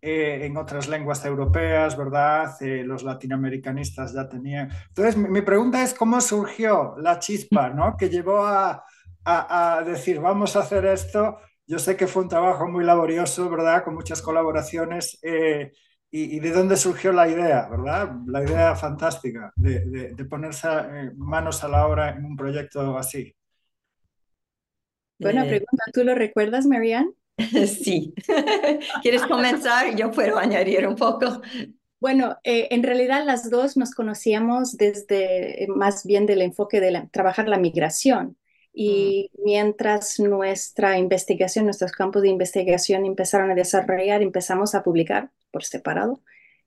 eh, en otras lenguas europeas, ¿verdad? Eh, los latinoamericanistas ya tenían. Entonces, mi, pregunta es cómo surgió la chispa, ¿no? Que llevó a, a, decir, vamos a hacer esto. Yo sé que fue un trabajo muy laborioso, ¿verdad? Con muchas colaboraciones. Eh, y, de dónde surgió la idea, ¿verdad? La idea fantástica de, de, ponerse manos a la obra en un proyecto así. Buena pregunta. ¿Tú lo recuerdas, Marianne? Sí. ¿Quieres comenzar? Yo puedo añadir un poco. Bueno, eh, en realidad las dos nos conocíamos desde eh, más bien del enfoque de trabajar la migración. Y mm. mientras nuestra investigación, nuestros campos de investigación empezaron a desarrollar, empezamos a publicar por separado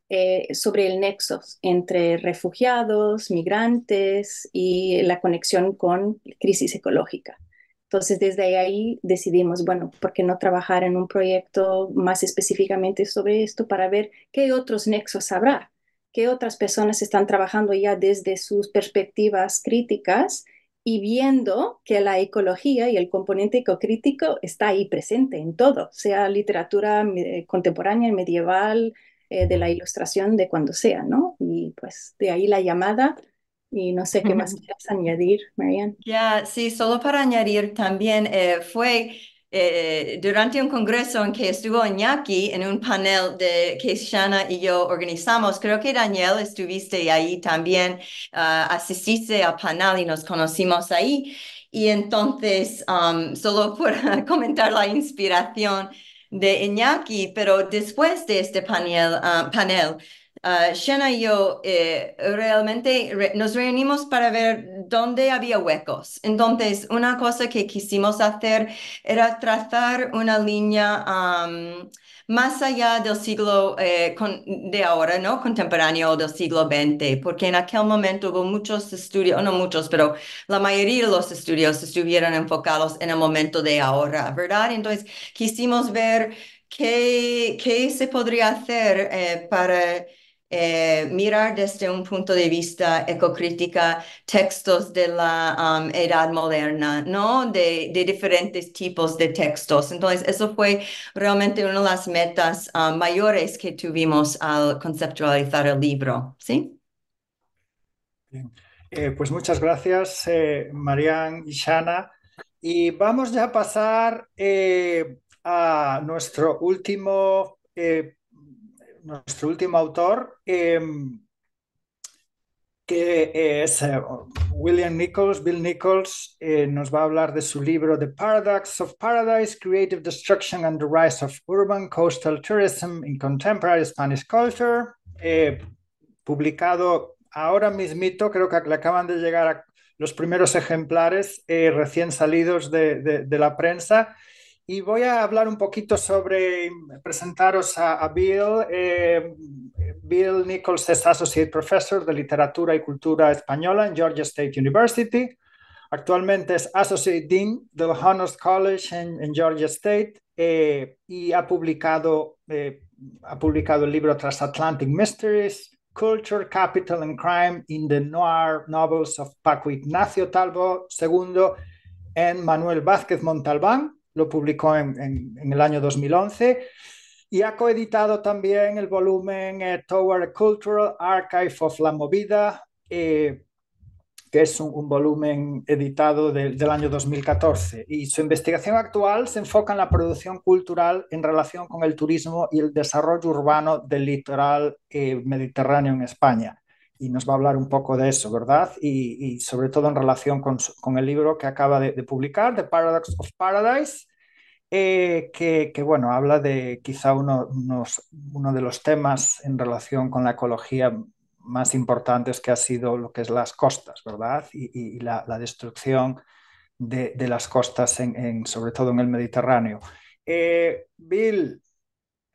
eh, sobre el nexo entre refugiados, migrantes y la conexión con crisis ecológica. Entonces, desde ahí decidimos, bueno, ¿por qué no trabajar en un proyecto más específicamente sobre esto para ver qué otros nexos habrá? ¿Qué otras personas están trabajando ya desde sus perspectivas críticas y viendo que la ecología y el componente ecocrítico está ahí presente en todo, sea literatura eh, contemporánea, medieval, eh, de la ilustración, de cuando sea, ¿no? Y pues de ahí la llamada y no sé qué más quieras añadir, Marianne. Ya, sí, solo para añadir también, eh, fue eh, durante un congreso en que estuvo Iñaki en un panel de que Shana y yo organizamos. Creo que Daniel estuviste ahí también, uh, asististe al panel y nos conocimos ahí. Y entonces, um, solo por comentar la inspiración de Iñaki, pero después de este panel, uh, panel Uh, Shana y yo eh, realmente nos reunimos para ver dónde había huecos. Entonces, una cosa que quisimos hacer era trazar una línea más allá del siglo eh, de ahora, ¿no? Contemporáneo del siglo XX, porque en aquel momento hubo muchos estudios, no muchos, pero la mayoría de los estudios estuvieron enfocados en el momento de ahora, ¿verdad? Entonces, quisimos ver qué, qué se podría hacer eh, para eh, mirar desde un punto de vista ecocrítica textos de la um, edad moderna, ¿no? De, de, diferentes tipos de textos. Entonces, eso fue realmente una de las metas mayores que tuvimos al conceptualizar el libro, ¿sí? Eh, pues muchas gracias, eh, y Shana. Y vamos ya a pasar eh, a nuestro último, nuestro último autor, em, que es William Nichols. Bill Nichols nos va a hablar de su libro The Paradox of Paradise, Creative Destruction and the Rise of Urban Coastal Tourism in Contemporary Spanish Culture, publicado ahora mismito creo que le acaban de llegar los primeros ejemplares eh, recién salidos de, la prensa. Y voy a hablar un poquito sobre, presentaros a, Bill. Eh, Bill Nichols es Associate Professor de Literatura y Cultura Española en Georgia State University. Actualmente es Associate Dean del Honors College en, Georgia State eh, y ha publicado, ha publicado el libro Transatlantic Mysteries, Culture, Capital and Crime in the Noir Novels of Paco Ignacio Talbo II en Manuel Vázquez Montalbán, lo publicó en, el año 2011 y ha coeditado también el volumen eh, Tower Cultural Archive of la Movida, eh, que es un, volumen editado del año 2014. Y su investigación actual se enfoca en la producción cultural en relación con el turismo y el desarrollo urbano del litoral eh, mediterráneo en España. Y nos va a hablar un poco de eso, ¿verdad? Y, sobre todo en relación con, con, el libro que acaba de, publicar, The Paradox of Paradise, eh, que, que, bueno, habla de quizá uno, unos, uno de los temas en relación con la ecología más importantes que ha sido lo que es las costas, ¿verdad? Y, la, destrucción de, las costas, en, sobre todo en el Mediterráneo. Eh, Bill,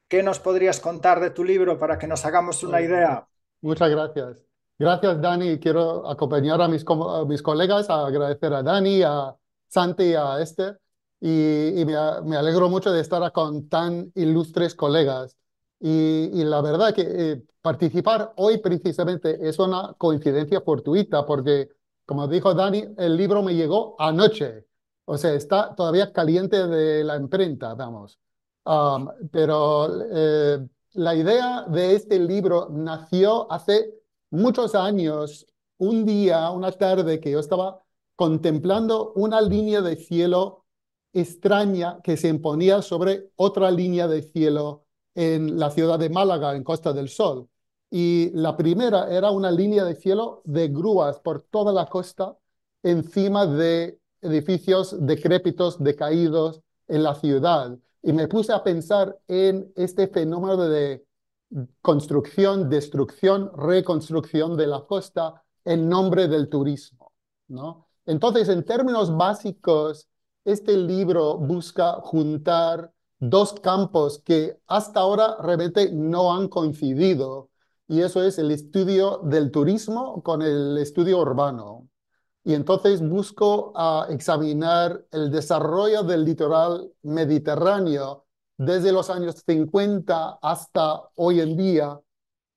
¿qué nos podrías contar de tu libro para que nos hagamos una idea? Muchas gracias. Gracias, Dani. Quiero acompañar a mis, mis colegas, a agradecer a Dani, a Santi y a Esther. Y, me, alegro mucho de estar con tan ilustres colegas. Y, la verdad que eh, participar hoy precisamente es una coincidencia fortuita porque, como dijo Dani, el libro me llegó anoche. O sea, está todavía caliente de la imprenta, vamos. pero eh, la idea de este libro nació hace muchos años, un día, una tarde que yo estaba contemplando una línea de cielo extraña que se imponía sobre otra línea de cielo en la ciudad de Málaga, en Costa del Sol. Y la primera era una línea de cielo de grúas por toda la costa, encima de edificios decrépitos, decaídos en la ciudad. Y me puse a pensar en este fenómeno de construcción, destrucción, reconstrucción de la costa en nombre del turismo. ¿no? Entonces, en términos básicos, este libro busca juntar dos campos que hasta ahora realmente no han coincidido, y eso es el estudio del turismo con el estudio urbano. Y entonces busco a examinar el desarrollo del litoral mediterráneo desde los años 50 hasta hoy en día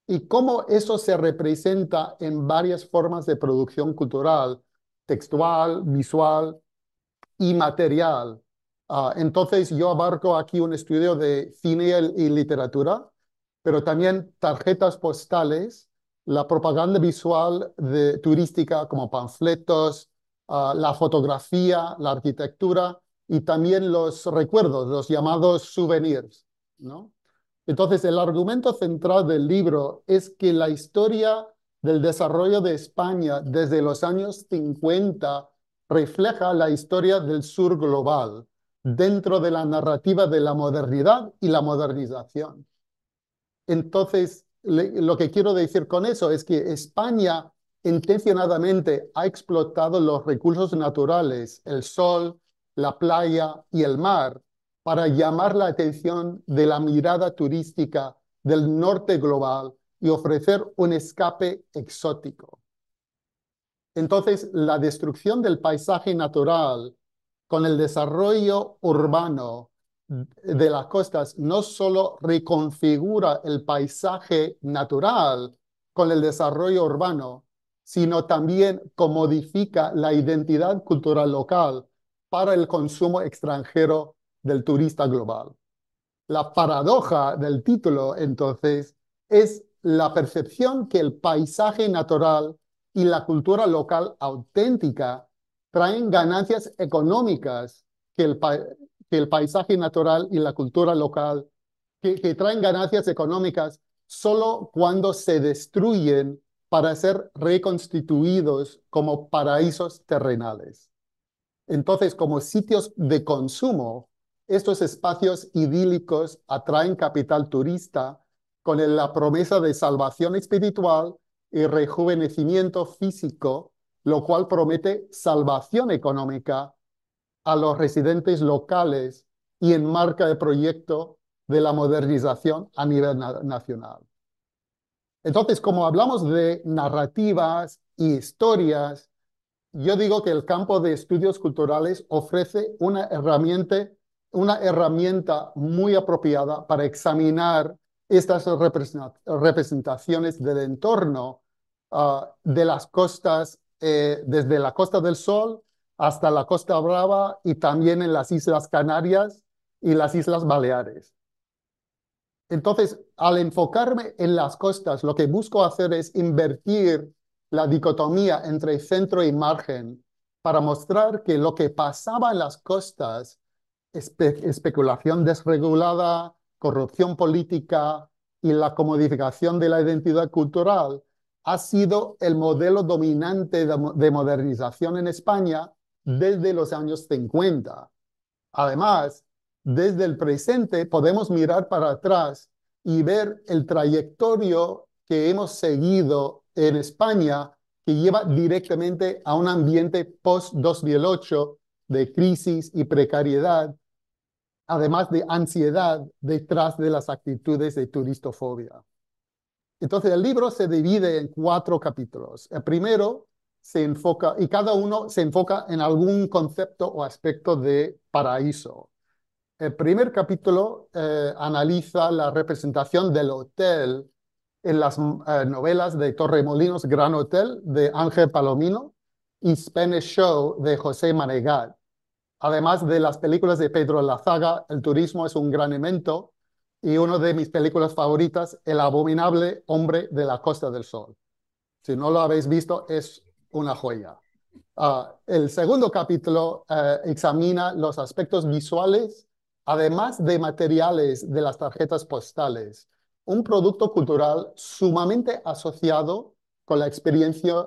y cómo eso se representa en varias formas de producción cultural, textual, visual y material. Ah, entonces yo abarco aquí un estudio de cine y literatura, pero también tarjetas postales, la propaganda visual de, turística como panfletos, ah, la fotografía, la arquitectura y también los recuerdos, los llamados souvenirs. ¿no? Entonces, el argumento central del libro es que la historia del desarrollo de España desde los años 50 refleja la historia del sur global dentro de la narrativa de la modernidad y la modernización. Entonces, lo que quiero decir con eso es que España intencionadamente ha explotado los recursos naturales, el sol, la playa y el mar, para llamar la atención de la mirada turística del norte global y ofrecer un escape exótico. Entonces, la destrucción del paisaje natural con el desarrollo urbano de las costas no solo reconfigura el paisaje natural con el desarrollo urbano, sino también comodifica la identidad cultural local para el consumo extranjero del turista global. La paradoja del título, entonces, es la percepción que el paisaje natural y la cultura local auténtica traen ganancias económicas que el, paisaje natural y la cultura local, que, que traen ganancias económicas solo cuando se destruyen para ser reconstituidos como paraísos terrenales. Entonces, como sitios de consumo, estos espacios idílicos atraen capital turista con la promesa de salvación espiritual y rejuvenecimiento físico, lo cual promete salvación económica a los residentes locales y enmarca el proyecto de la modernización a nivel nacional. Entonces, como hablamos de narrativas y historias, yo digo que el campo de estudios culturales ofrece una herramienta, una herramienta muy apropiada para examinar estas representaciones del entorno ah, de las costas, eh, desde la Costa del Sol hasta la Costa Brava y también en las Islas Canarias y las Islas Baleares. Entonces, al enfocarme en las costas, lo que busco hacer es invertir la dicotomía entre centro y margen para mostrar que lo que pasaba en las costas, especulación desregulada, corrupción política y la comodificación de la identidad cultural, ha sido el modelo dominante de modernización en España desde los años 50. Además, desde el presente podemos mirar para atrás y ver el trayectorio que hemos seguido en España que lleva directamente a un ambiente post-2008 de crisis y precariedad, además de ansiedad detrás de las actitudes de turistofobia. Entonces el libro se divide en cuatro capítulos. El primero se enfoca, y cada uno se enfoca en algún concepto o aspecto de paraíso. El primer capítulo eh, analiza la representación del hotel en las eh, novelas de Torremolinos Gran Hotel de Ángel Palomino y Spanish Show de José Manegat. Además de las películas de Pedro Lazaga, el turismo es un gran evento y una de mis películas favoritas, El abominable hombre de la Costa del Sol. Si no lo habéis visto, es una joya. Ah, el segundo capítulo eh, examina los aspectos visuales, además de materiales de las tarjetas postales, un producto cultural sumamente asociado con la experiencia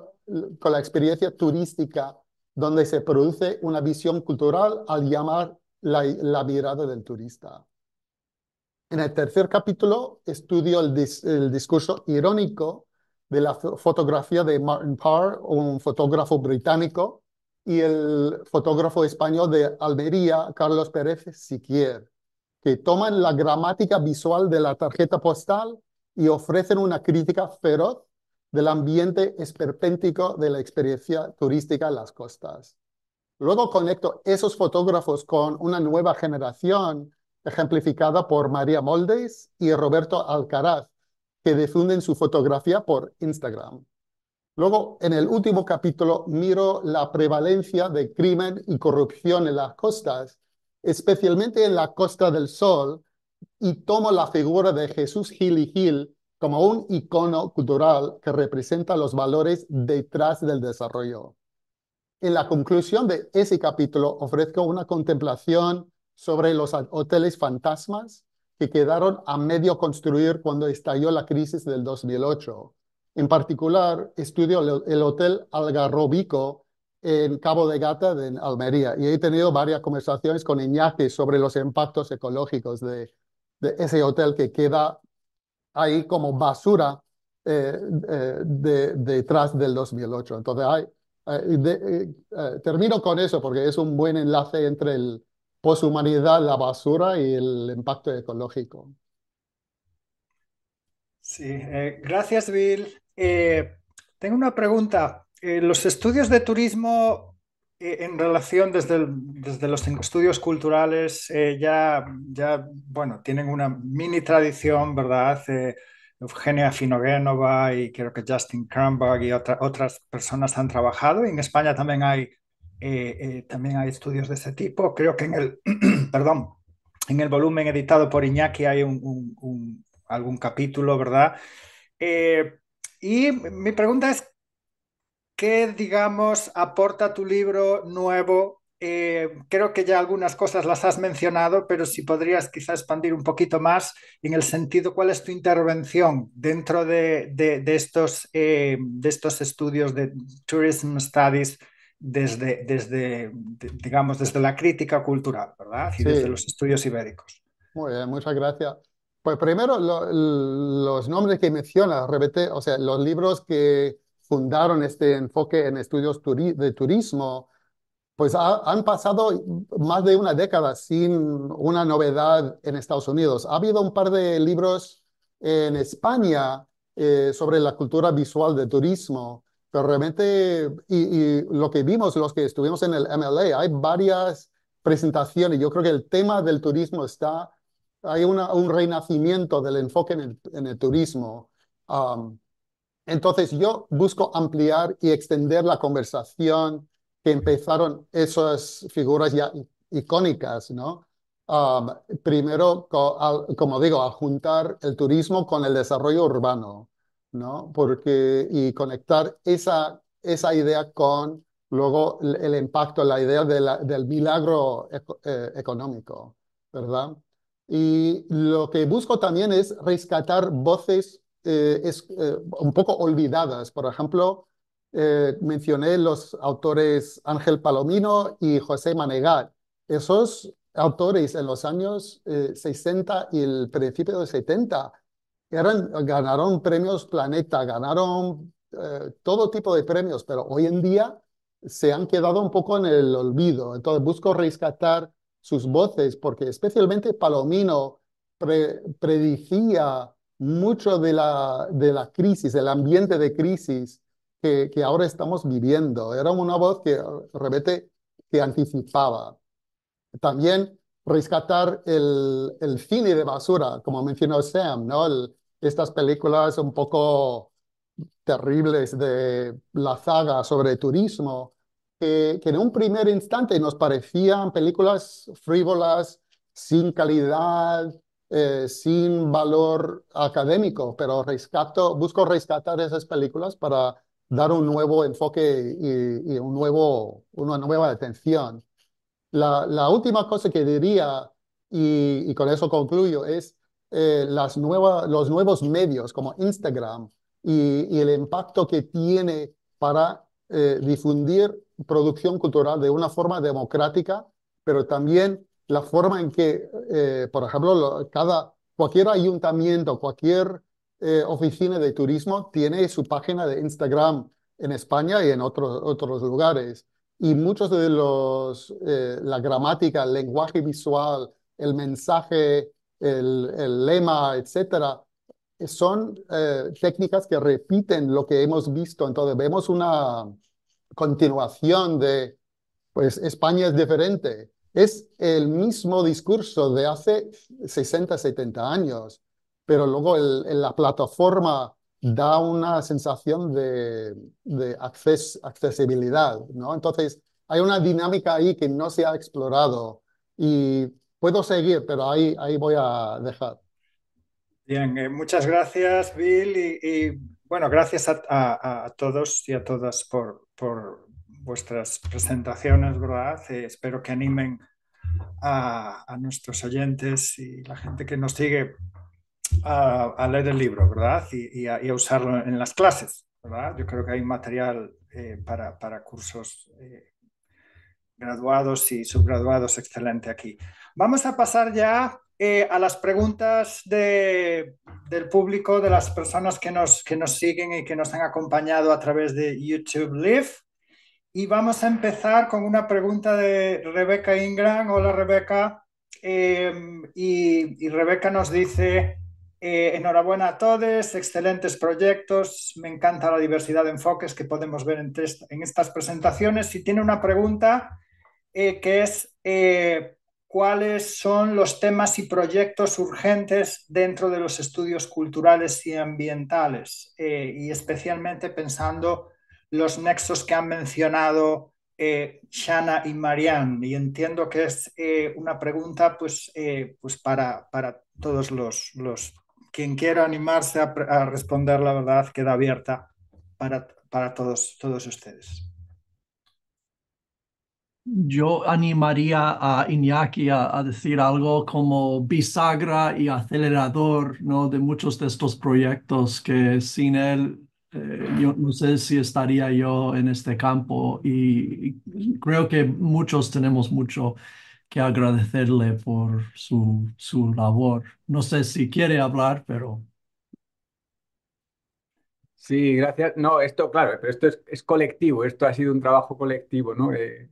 turística, donde se produce una visión cultural al llamar la, la mirada del turista. En el tercer capítulo estudio el, el discurso irónico de la fotografía de Martin Parr, un fotógrafo británico, y el fotógrafo español de Almería, Carlos Pérez Siquier, que toman la gramática visual de la tarjeta postal y ofrecen una crítica feroz del ambiente esperpéntico de la experiencia turística en las costas. Luego conecto esos fotógrafos con una nueva generación ejemplificada por María Moldes y Roberto Alcaraz, que difunden su fotografía por Instagram. Luego, en el último capítulo, miro la prevalencia de crimen y corrupción en las costas, especialmente en la Costa del Sol, y tomo la figura de Jesús Gil y Gil como un icono cultural que representa los valores detrás del desarrollo. En la conclusión de ese capítulo ofrezco una contemplación sobre los hoteles fantasmas que quedaron a medio construir cuando estalló la crisis del 2008. En particular, estudio el Hotel Algarrobico en Cabo de Gata, en Almería, y he tenido varias conversaciones con Iñaki sobre los impactos ecológicos de, ese hotel que queda ahí como basura eh, eh, detrás del 2008. Entonces, eh, termino con eso porque es un buen enlace entre el, poshumanidad, la basura y el impacto ecológico. Sí, gracias Bill. Tengo una pregunta. Los estudios de turismo en relación desde, desde, los estudios culturales ya, ya, bueno, tienen una mini tradición, ¿verdad? Eugenia Finogenova y creo que Justin Kramberg y otras personas han trabajado. En España también hay eh, eh, también hay estudios de ese tipo. Creo que en el, perdón, en el volumen editado por Iñaki hay un, algún capítulo, ¿verdad? Eh, y mi pregunta es, ¿qué, digamos, aporta tu libro nuevo? Eh, creo que ya algunas cosas las has mencionado, pero si podrías quizá expandir un poquito más en el sentido, ¿cuál es tu intervención dentro de, de, estos, eh, de estos estudios de Tourism Studies desde, desde digamos, desde la crítica cultural, ¿verdad? Y desde los estudios ibéricos. Muy bien, muchas gracias. Pues primero, los nombres que mencionas, repete, o sea, los libros que fundaron este enfoque en estudios de turismo, pues han pasado más de una década sin una novedad en Estados Unidos. Ha habido un par de libros en España eh, sobre la cultura visual de turismo, pero realmente, y, lo que vimos, los que estuvimos en el MLA, hay varias presentaciones. Yo creo que el tema del turismo está, hay una, un renacimiento del enfoque en el, en el turismo. Um, entonces yo busco ampliar y extender la conversación que empezaron esas figuras ya icónicas, ¿no? Um, primero, como digo, a juntar el turismo con el desarrollo urbano. ¿no? Porque, y conectar esa, esa idea con luego el, impacto, la idea del milagro eh, económico, ¿verdad? Y lo que busco también es rescatar voces eh, es, eh, un poco olvidadas. Por ejemplo, mencioné los autores Ángel Palomino y José Manegat. Esos autores en los años 60 y el principio de 70 ganaron premios Planeta, ganaron eh, todo tipo de premios, pero hoy en día se han quedado un poco en el olvido. Entonces busco rescatar sus voces porque especialmente Palomino predicía mucho de la, de la crisis, el ambiente de crisis que, que ahora estamos viviendo. Era una voz que, repete, que anticipaba. También rescatar el, el cine de basura, como mencionó Sam, ¿no? Estas películas un poco terribles de la saga sobre turismo, que, en un primer instante nos parecían películas frívolas, sin calidad, eh, sin valor académico, pero rescato, busco rescatar esas películas para dar un nuevo enfoque y, un nuevo, una nueva atención. La, última cosa que diría, y, con eso concluyo, es eh, las los nuevos medios como Instagram y, el impacto que tiene para eh, difundir producción cultural de una forma democrática, pero también la forma en que, eh, por ejemplo, cada, cualquier ayuntamiento, cualquier oficina de turismo tiene su página de Instagram en España y en otros, otros lugares. Y muchos de los, la gramática, el lenguaje visual, el mensaje el, lema, etcétera, son eh, técnicas que repiten lo que hemos visto. Entonces vemos una continuación de, pues España es diferente. Es el mismo discurso de hace 60, 70 años, pero luego la plataforma da una sensación de, de accesibilidad, ¿no? Entonces hay una dinámica ahí que no se ha explorado y Puedo seguir, pero ahí, ahí voy a dejar. Bien, eh, muchas gracias, Bill. Y, bueno, gracias a, todos y a todas por, por vuestras presentaciones, ¿verdad? Eh, espero que animen a, nuestros oyentes y la gente que nos sigue a, leer el libro, ¿verdad? Y, a, usarlo en las clases, ¿verdad? Yo creo que hay material eh, para, cursos graduados y subgraduados excelente aquí. Vamos a pasar ya eh, a las preguntas del público, de las personas que nos, que nos siguen y que nos han acompañado a través de YouTube Live. Y vamos a empezar con una pregunta de Rebeca Ingram. Hola Rebeca. Eh, y, Rebeca nos dice, eh, enhorabuena a todos, excelentes proyectos, me encanta la diversidad de enfoques que podemos ver en, en estas presentaciones. Y tiene una pregunta que es cuáles son los temas y proyectos urgentes dentro de los estudios culturales y ambientales, eh, y especialmente pensando los nexos que han mencionado eh, Shana y Marianne. Y entiendo que es eh, una pregunta pues, pues para, para todos los, los... Quien quiera animarse a, a responder, la verdad, queda abierta para, para todos, todos ustedes. Yo animaría a Iñaki a, decir algo como bisagra y acelerador ¿no? de muchos de estos proyectos que sin él eh, yo no sé si estaría yo en este campo y, creo que muchos tenemos mucho que agradecerle por su, su labor. No sé si quiere hablar, pero... Sí, gracias. No, esto, claro, pero esto es, es colectivo, esto ha sido un trabajo colectivo, ¿no? Eh,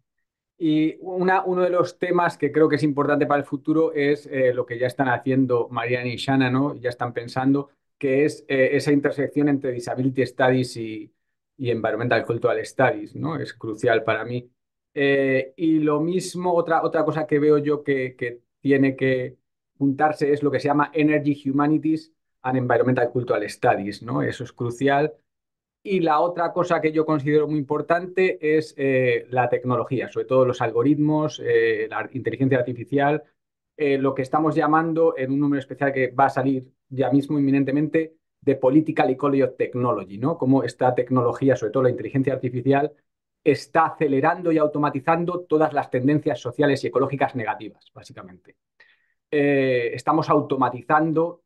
y una, uno de los temas que creo que es importante para el futuro es eh, lo que ya están haciendo Mariana y Shana, ¿no? Ya están pensando, que es eh, esa intersección entre Disability Studies y, y, Environmental Cultural Studies, ¿no? Es crucial para mí. Eh, y lo mismo, otra, otra cosa que veo yo que, que tiene que juntarse es lo que se llama Energy Humanities and Environmental Cultural Studies, ¿no? Eso es crucial y la otra cosa que yo considero muy importante es eh, la tecnología, sobre todo los algoritmos, eh, la inteligencia artificial, eh, lo que estamos llamando en un número especial que va a salir ya mismo inminentemente de Political Ecology of Technology, ¿no? Cómo esta tecnología, sobre todo la inteligencia artificial, está acelerando y automatizando todas las tendencias sociales y ecológicas negativas, básicamente. estamos automatizando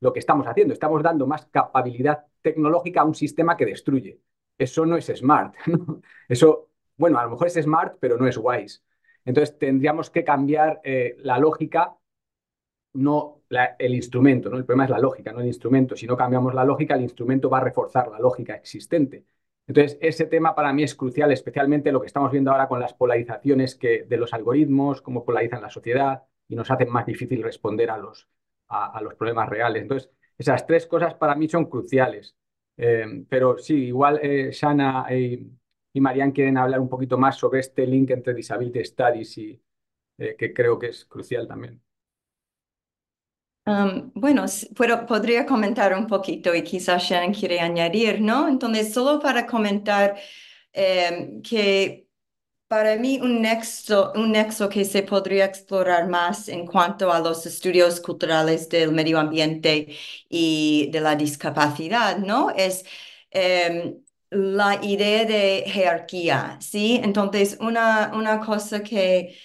lo que estamos haciendo. Estamos dando más capacidad tecnológica a un sistema que destruye. Eso no es smart. Eso, bueno, a lo mejor es smart, pero no es wise. Entonces tendríamos que cambiar eh, la lógica, no el instrumento. ¿no? El problema es la lógica, no el instrumento. Si no cambiamos la lógica, el instrumento va a reforzar la lógica existente. Entonces, ese tema para mí es crucial, especialmente lo que estamos viendo ahora con las polarizaciones que, de los algoritmos, cómo polarizan la sociedad y nos hacen más difícil responder a los, a, los problemas reales. Entonces, esas tres cosas para mí son cruciales. Eh, pero sí, igual eh, Shana y, y Marianne quieren hablar un poquito más sobre este link entre Disability Studies y eh, que creo que es crucial también. Um, bueno, pero podría comentar un poquito y quizás Shannon quiere añadir, ¿no? Entonces, solo para comentar que para mí, un nexo, un nexo que se podría explorar más en cuanto a los estudios culturales del medio ambiente y de la discapacidad, ¿no? Es em, la idea de jerarquía, ¿sí? Entonces, una, una cosa que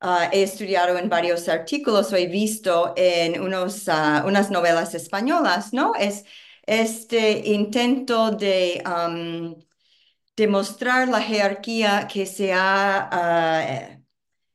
ah, he estudiado en varios artículos o he visto en unos, ah, unas novelas españolas, ¿no? Es este intento de demostrar la jerarquía que se ha ah,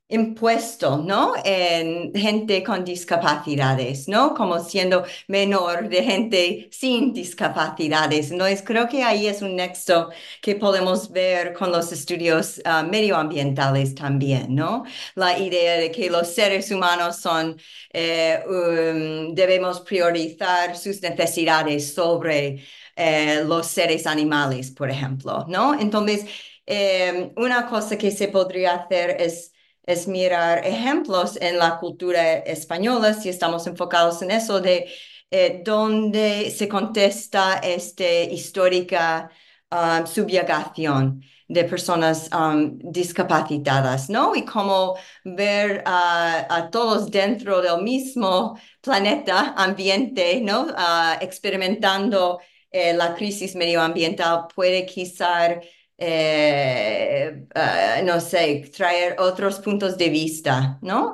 impuesto, ¿no? En gente con discapacidades, ¿no? Como siendo menor de gente sin discapacidades. Entonces, creo que ahí es un nexo que podemos ver con los estudios ah, medioambientales también, ¿no? La idea de que los seres humanos son, eh, um, debemos priorizar sus necesidades sobre eh, los seres animales, por ejemplo, ¿no? Entonces, eh, una cosa que se podría hacer es, es mirar ejemplos en la cultura española, si estamos enfocados en eso, de eh, donde se contesta esta histórica um, subjugación de personas um, discapacitadas, ¿no? Y cómo ver a todos dentro del mismo planeta, ambiente, ¿no? Uh, experimentando eh, la crisis medioambiental puede quizás, eh, eh, no sé, traer otros puntos de vista, ¿no?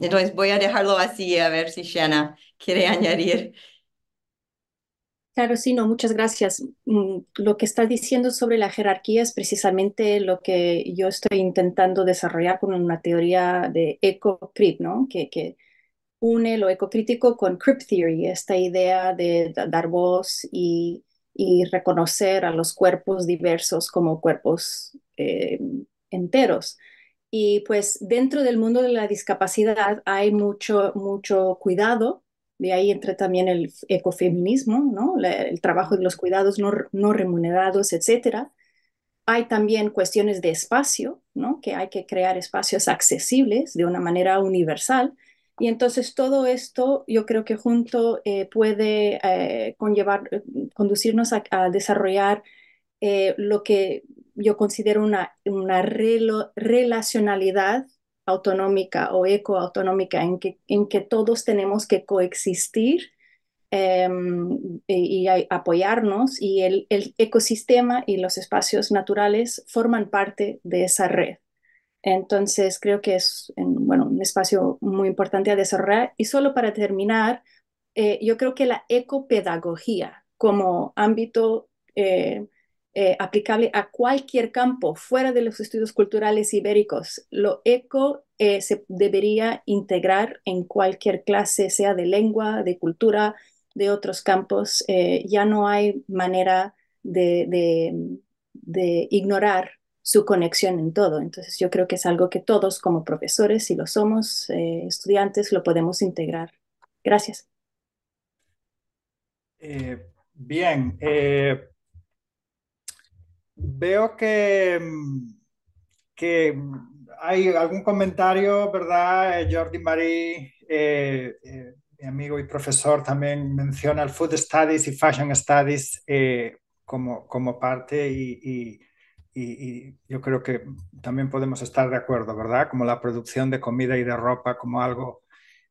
entonces voy a dejarlo así a ver si Shanna quiere añadir. Claro, sí, no, muchas gracias. Mm, lo que estás diciendo sobre la jerarquía es precisamente lo que yo estoy intentando desarrollar con una teoría de eco-crip, ¿no? Que, que une lo ecocrítico con Crypt Theory, esta idea de dar voz y, reconocer a los cuerpos diversos como cuerpos eh, enteros. Y pues dentro del mundo de la discapacidad hay mucho, mucho cuidado, de ahí entra también el ecofeminismo, ¿no? el trabajo de los cuidados no, no remunerados, etc. Hay también cuestiones de espacio, ¿no? que hay que crear espacios accesibles de una manera universal y entonces todo esto yo creo que junto eh, puede eh, conllevar, eh, conducirnos a, desarrollar lo que yo considero una, una relacionalidad autonómica o ecoautonómica en que, en que todos tenemos que coexistir em, y, apoyarnos y el, ecosistema y los espacios naturales forman parte de esa red. Entonces creo que es bueno, un espacio muy importante a desarrollar. Y solo para terminar, eh, yo creo que la ecopedagogía como ámbito eh, eh, aplicable a cualquier campo fuera de los estudios culturales ibéricos. Lo eco se debería integrar en cualquier clase, sea de lengua, de cultura, de otros campos. Ya no hay manera de, ignorar su conexión en todo. Entonces yo creo que es algo que todos como profesores, si lo somos, estudiantes, lo podemos integrar. Gracias. bien, Veo que, que hay algún comentario, ¿verdad? Eh, Jordi Marí, eh, eh, mi amigo y profesor, también menciona el Food Studies y Fashion Studies como, como parte y, yo creo que también podemos estar de acuerdo, ¿verdad? Como la producción de comida y de ropa como algo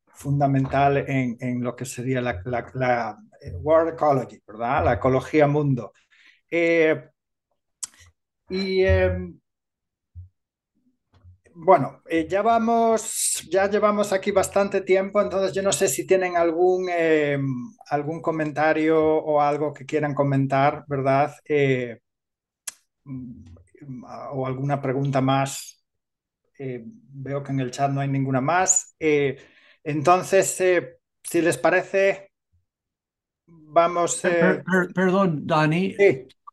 fundamental en, en lo que sería la, la, World Ecology, ¿verdad? La ecología mundo. Y em, bueno, eh, ya vamos, ya llevamos aquí bastante tiempo, entonces yo no sé si tienen algún, algún comentario o algo que quieran comentar, ¿verdad? Eh, o alguna pregunta más. Eh, veo que en el chat no hay ninguna más. entonces, si les parece, vamos. perdón, Dani.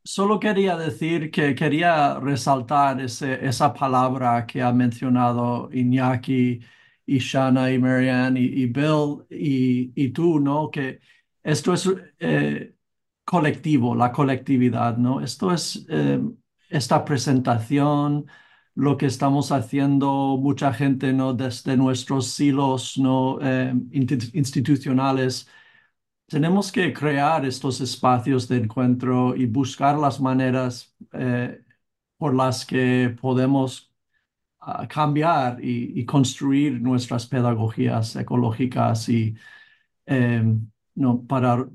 Solo quería decir que quería resaltar ese, esa palabra que ha mencionado Iñaki y Shana y Marianne y, Bill y, tú, ¿no? Que esto es eh, colectivo, la colectividad, ¿no? Esto es eh, esta presentación, lo que estamos haciendo mucha gente, ¿no? Desde nuestros silos, ¿no? Eh, institucionales tenemos que crear estos espacios de encuentro y buscar las maneras eh, por las que podemos ah, cambiar y, construir nuestras pedagogías ecológicas y em, no, para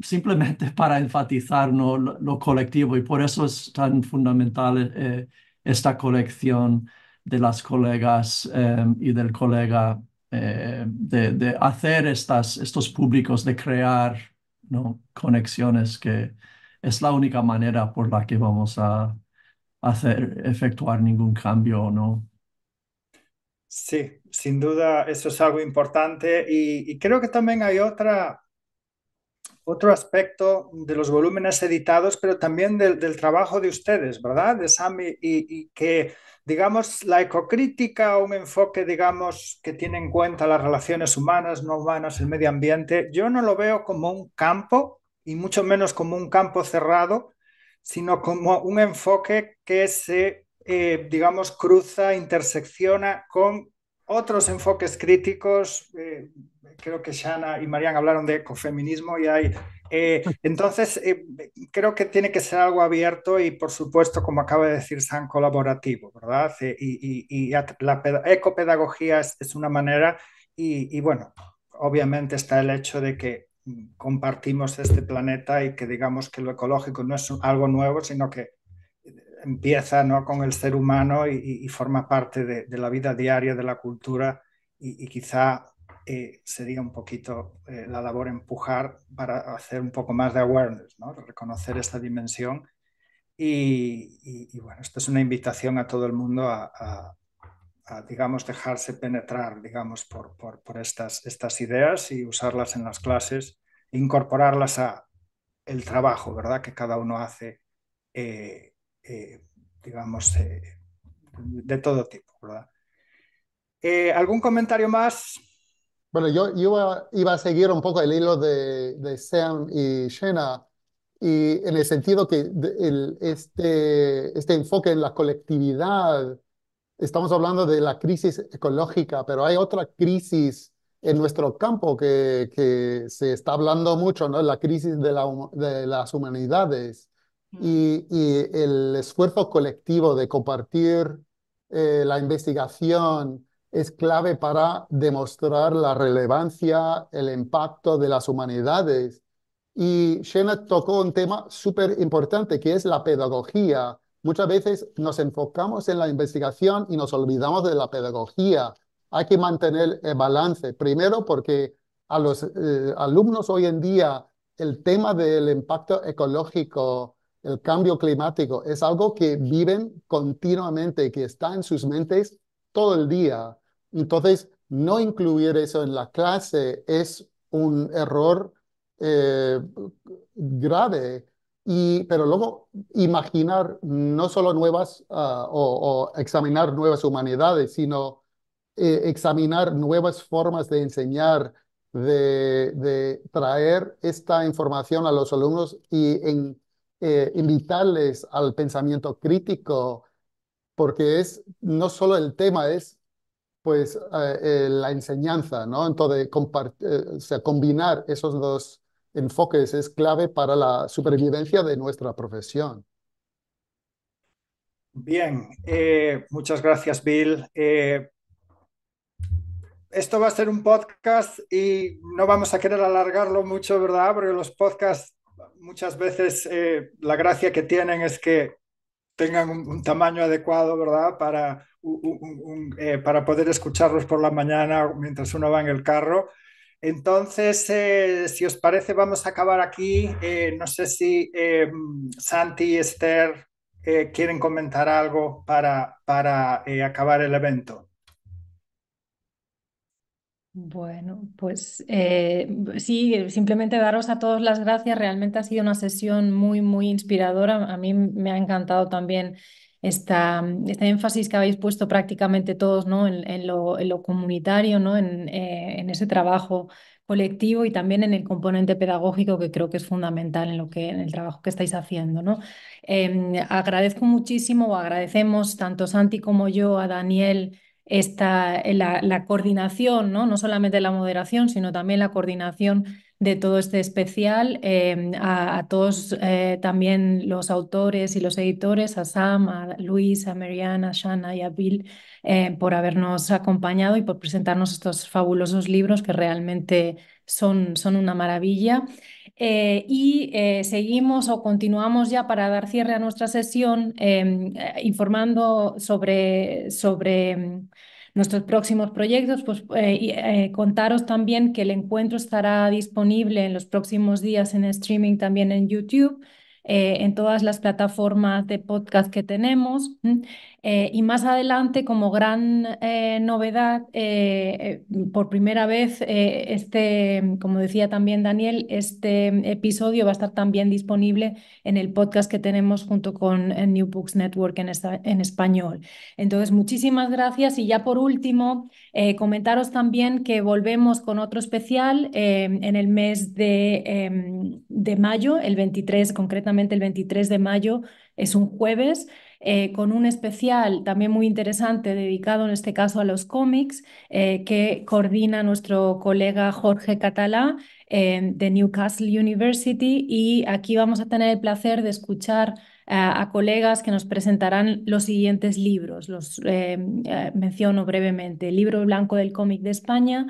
simplemente para enfatizar lo, colectivo y por eso es tan fundamental eh, esta colección de las colegas em, y del colega eh, de, hacer estas, estos públicos, de crear ¿no? conexiones, que es la única manera por la que vamos a hacer, efectuar ningún cambio, ¿no? Sí, sin duda eso es algo importante y, creo que también hay otra, otro aspecto de los volúmenes editados, pero también del, trabajo de ustedes, ¿verdad? De Sami, y, que digamos, la ecocrítica, un enfoque, digamos, que tiene en cuenta las relaciones humanas, no humanas, el medio ambiente, yo no lo veo como un campo y mucho menos como un campo cerrado, sino como un enfoque que se, eh, digamos, cruza, intersecciona con otros enfoques críticos. Eh, creo que Shana y Marian hablaron de ecofeminismo y hay eh, entonces, eh, creo que tiene que ser algo abierto y, por supuesto, como acaba de decir San, colaborativo, ¿verdad? Eh, y, la ecopedagogía es, es, una manera y, bueno, obviamente está el hecho de que compartimos este planeta y que digamos que lo ecológico no es algo nuevo, sino que empieza ¿no? con el ser humano y, forma parte de, la vida diaria, de la cultura y, quizá eh, sería un poquito eh, la labor empujar para hacer un poco más de awareness, ¿no? reconocer esta dimensión. Y, bueno, esto es una invitación a todo el mundo a, digamos, dejarse penetrar, digamos, por, por, estas, estas ideas y usarlas en las clases, incorporarlas a el trabajo, ¿verdad? Que cada uno hace, eh, digamos, de todo tipo, ¿verdad? ¿Algún comentario más? Bueno, yo, iba, iba, a seguir un poco el hilo de, de Sam y Shena, y en el sentido que el, este, este enfoque en la colectividad, estamos hablando de la crisis ecológica, pero hay otra crisis en nuestro campo que, que se está hablando mucho, ¿no? La crisis de, la, de las humanidades y, y, el esfuerzo colectivo de compartir eh, la investigación, es clave para demostrar la relevancia, el impacto de las humanidades. Y Shena tocó un tema súper importante, que es la pedagogía. Muchas veces nos enfocamos en la investigación y nos olvidamos de la pedagogía. Hay que mantener el balance. Primero, porque a los eh, alumnos hoy en día el tema del impacto ecológico, el cambio climático, es algo que viven continuamente, que está en sus mentes todo el día. Entonces, no incluir eso en la clase es un error eh, grave. Y, pero luego imaginar no solo nuevas ah, o, examinar nuevas humanidades, sino eh, examinar nuevas formas de enseñar, de, traer esta información a los alumnos y en, eh, invitarles al pensamiento crítico, porque es no solo el tema, es pues eh, eh, la enseñanza, ¿no? Entonces, o sea, combinar esos dos enfoques es clave para la supervivencia de nuestra profesión. Bien, muchas gracias, Bill esto va a ser un podcast y no vamos a querer alargarlo mucho, ¿verdad? Porque los podcasts muchas veces eh, la gracia que tienen es que tengan un, tamaño adecuado, ¿verdad? Para, eh, para poder escucharlos por la mañana mientras uno va en el carro. Entonces, eh, si os parece, vamos a acabar aquí. no sé si Santi y Esther quieren comentar algo para, para acabar el evento. Bueno, pues eh, sí, simplemente daros a todos las gracias. Realmente ha sido una sesión muy, muy inspiradora. A mí me ha encantado también esta, este énfasis que habéis puesto prácticamente todos ¿no? en, lo, en lo, comunitario, ¿no? En, eh, en, ese trabajo colectivo y también en el componente pedagógico que creo que es fundamental en, lo que, en el trabajo que estáis haciendo. ¿no? Em, agradezco muchísimo o agradecemos tanto Santi como yo a Daniel esta, eh, la, la, coordinación, ¿no? no solamente la moderación, sino también la coordinación de todo este especial, em, a, todos eh, también los autores y los editores, a Sam, a Luis, a Mariana, a Shanna y a Bill, eh, por habernos acompañado y por presentarnos estos fabulosos libros que realmente son, son una maravilla. Eh, y eh, seguimos o continuamos ya para dar cierre a nuestra sesión eh, informando sobre, sobre em, nuestros próximos proyectos, pues contaros también que el encuentro estará disponible en los próximos días en streaming también en YouTube. en todas las plataformas de podcast que tenemos. Eh, y más adelante, como gran eh, novedad, eh, por primera vez, este, como decía también Daniel, este episodio va a estar también disponible en el podcast que tenemos junto con New Books Network en, en español. Entonces, muchísimas gracias. Y ya por último, comentaros también que volvemos con otro especial en el mes de, em, de mayo, el 23, concretamente el 23 de mayo, es un jueves. Eh, con un especial también muy interesante dedicado en este caso a los cómics eh, que coordina nuestro colega Jorge Catalá eh, de Newcastle University y aquí vamos a tener el placer de escuchar a colegas que nos presentarán los siguientes libros. Los menciono brevemente. El libro blanco del cómic de España,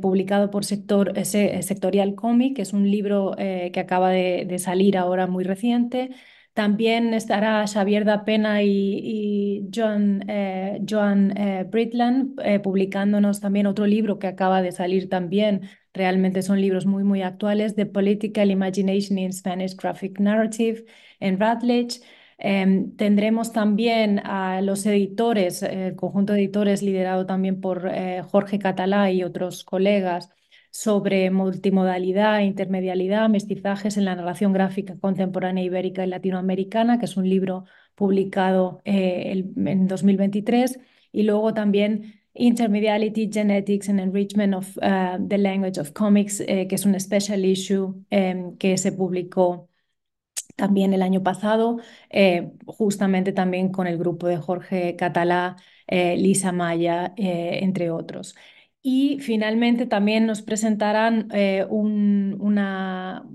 publicado por sector, Sectorial Comic, que es un libro que acaba de, salir ahora muy reciente. También estará Xavier da Pena y, Joan, eh, Joan eh, Britland eh, publicándonos también otro libro que acaba de salir también. Realmente son libros muy, muy actuales, The Political Imagination in Spanish Graphic Narrative en Radledge. Em, tendremos también a los editores, el conjunto de editores liderado también por Jorge Catalá y otros colegas, sobre multimodalidad, intermedialidad, mestizajes en la narración gráfica contemporánea ibérica y latinoamericana, que es un libro publicado eh, en 2023, y luego también Intermediality, Genetics and Enrichment of uh, the Language of Comics, eh, que es un special issue que se publicó también el año pasado, eh, justamente también con el grupo de Jorge Catalá, Lisa Maya, entre otros. Y finalmente también nos presentarán eh, una,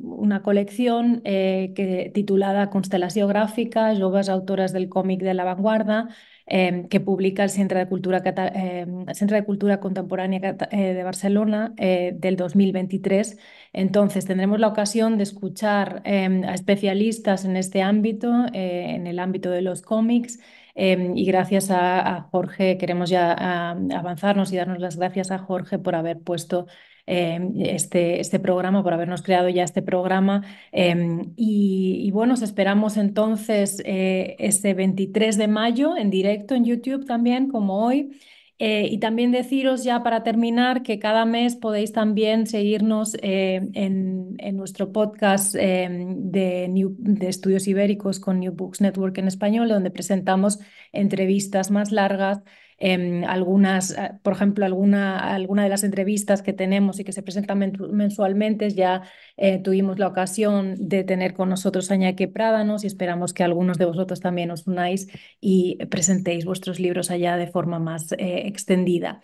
colección eh, titulada Constelación Gráfica, Joves autoras del cómic de la vanguardia, em, que publica el Centro de Cultura, de Cultura Contemporánea eh, de Barcelona eh, del 2023. Entonces, tendremos la ocasión de escuchar a especialistas en este ámbito, eh, en el ámbito de los cómics. Y gracias a, Jorge, queremos ya avanzarnos y darnos las gracias a Jorge por haber puesto Em, este, este programa, por habernos creado ya este programa. Em, y, bueno, os esperamos entonces eh, este 23 de mayo en directo en YouTube también, como hoy. Eh, y también deciros ya para terminar que cada mes podéis también seguirnos eh, en, nuestro podcast em, de, de, estudios ibéricos con New Books Network en español, donde presentamos entrevistas más largas Em, algunas, eh, por ejemplo, alguna, alguna de las entrevistas que tenemos y que se presentan mensualmente, ya eh, tuvimos la ocasión de tener con nosotros a Iñaki Prádanos y esperamos que algunos de vosotros también os unáis y presentéis vuestros libros allá de forma más eh, extendida.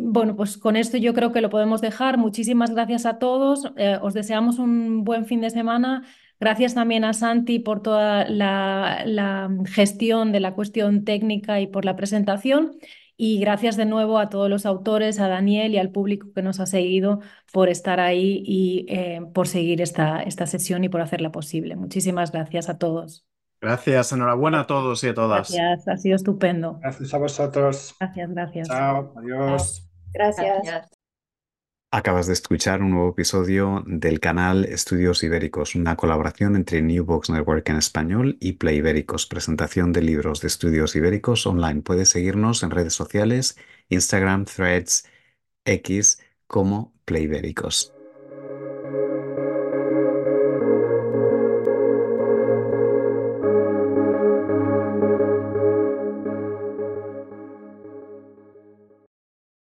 bueno, pues con esto yo creo que lo podemos dejar. Muchísimas gracias a todos. os deseamos un buen fin de semana. Gracias también a Santi por toda la, gestión de la cuestión técnica y por la presentación. Y gracias de nuevo a todos los autores, a Daniel y al público que nos ha seguido por estar ahí y eh, por seguir esta, esta sesión y por hacerla posible. Muchísimas gracias a todos. Gracias, enhorabuena a todos y a todas. Gracias, ha sido estupendo. Gracias a vosotros. Gracias, gracias. Chao, adiós. Gracias. Acabas de escuchar un nuevo episodio del canal Estudios Ibéricos, una colaboración entre New Books Network en español y Play Ibéricos, presentación de libros de estudios ibéricos online. Puedes seguirnos en redes sociales, Instagram, Threads, X como Play Ibéricos.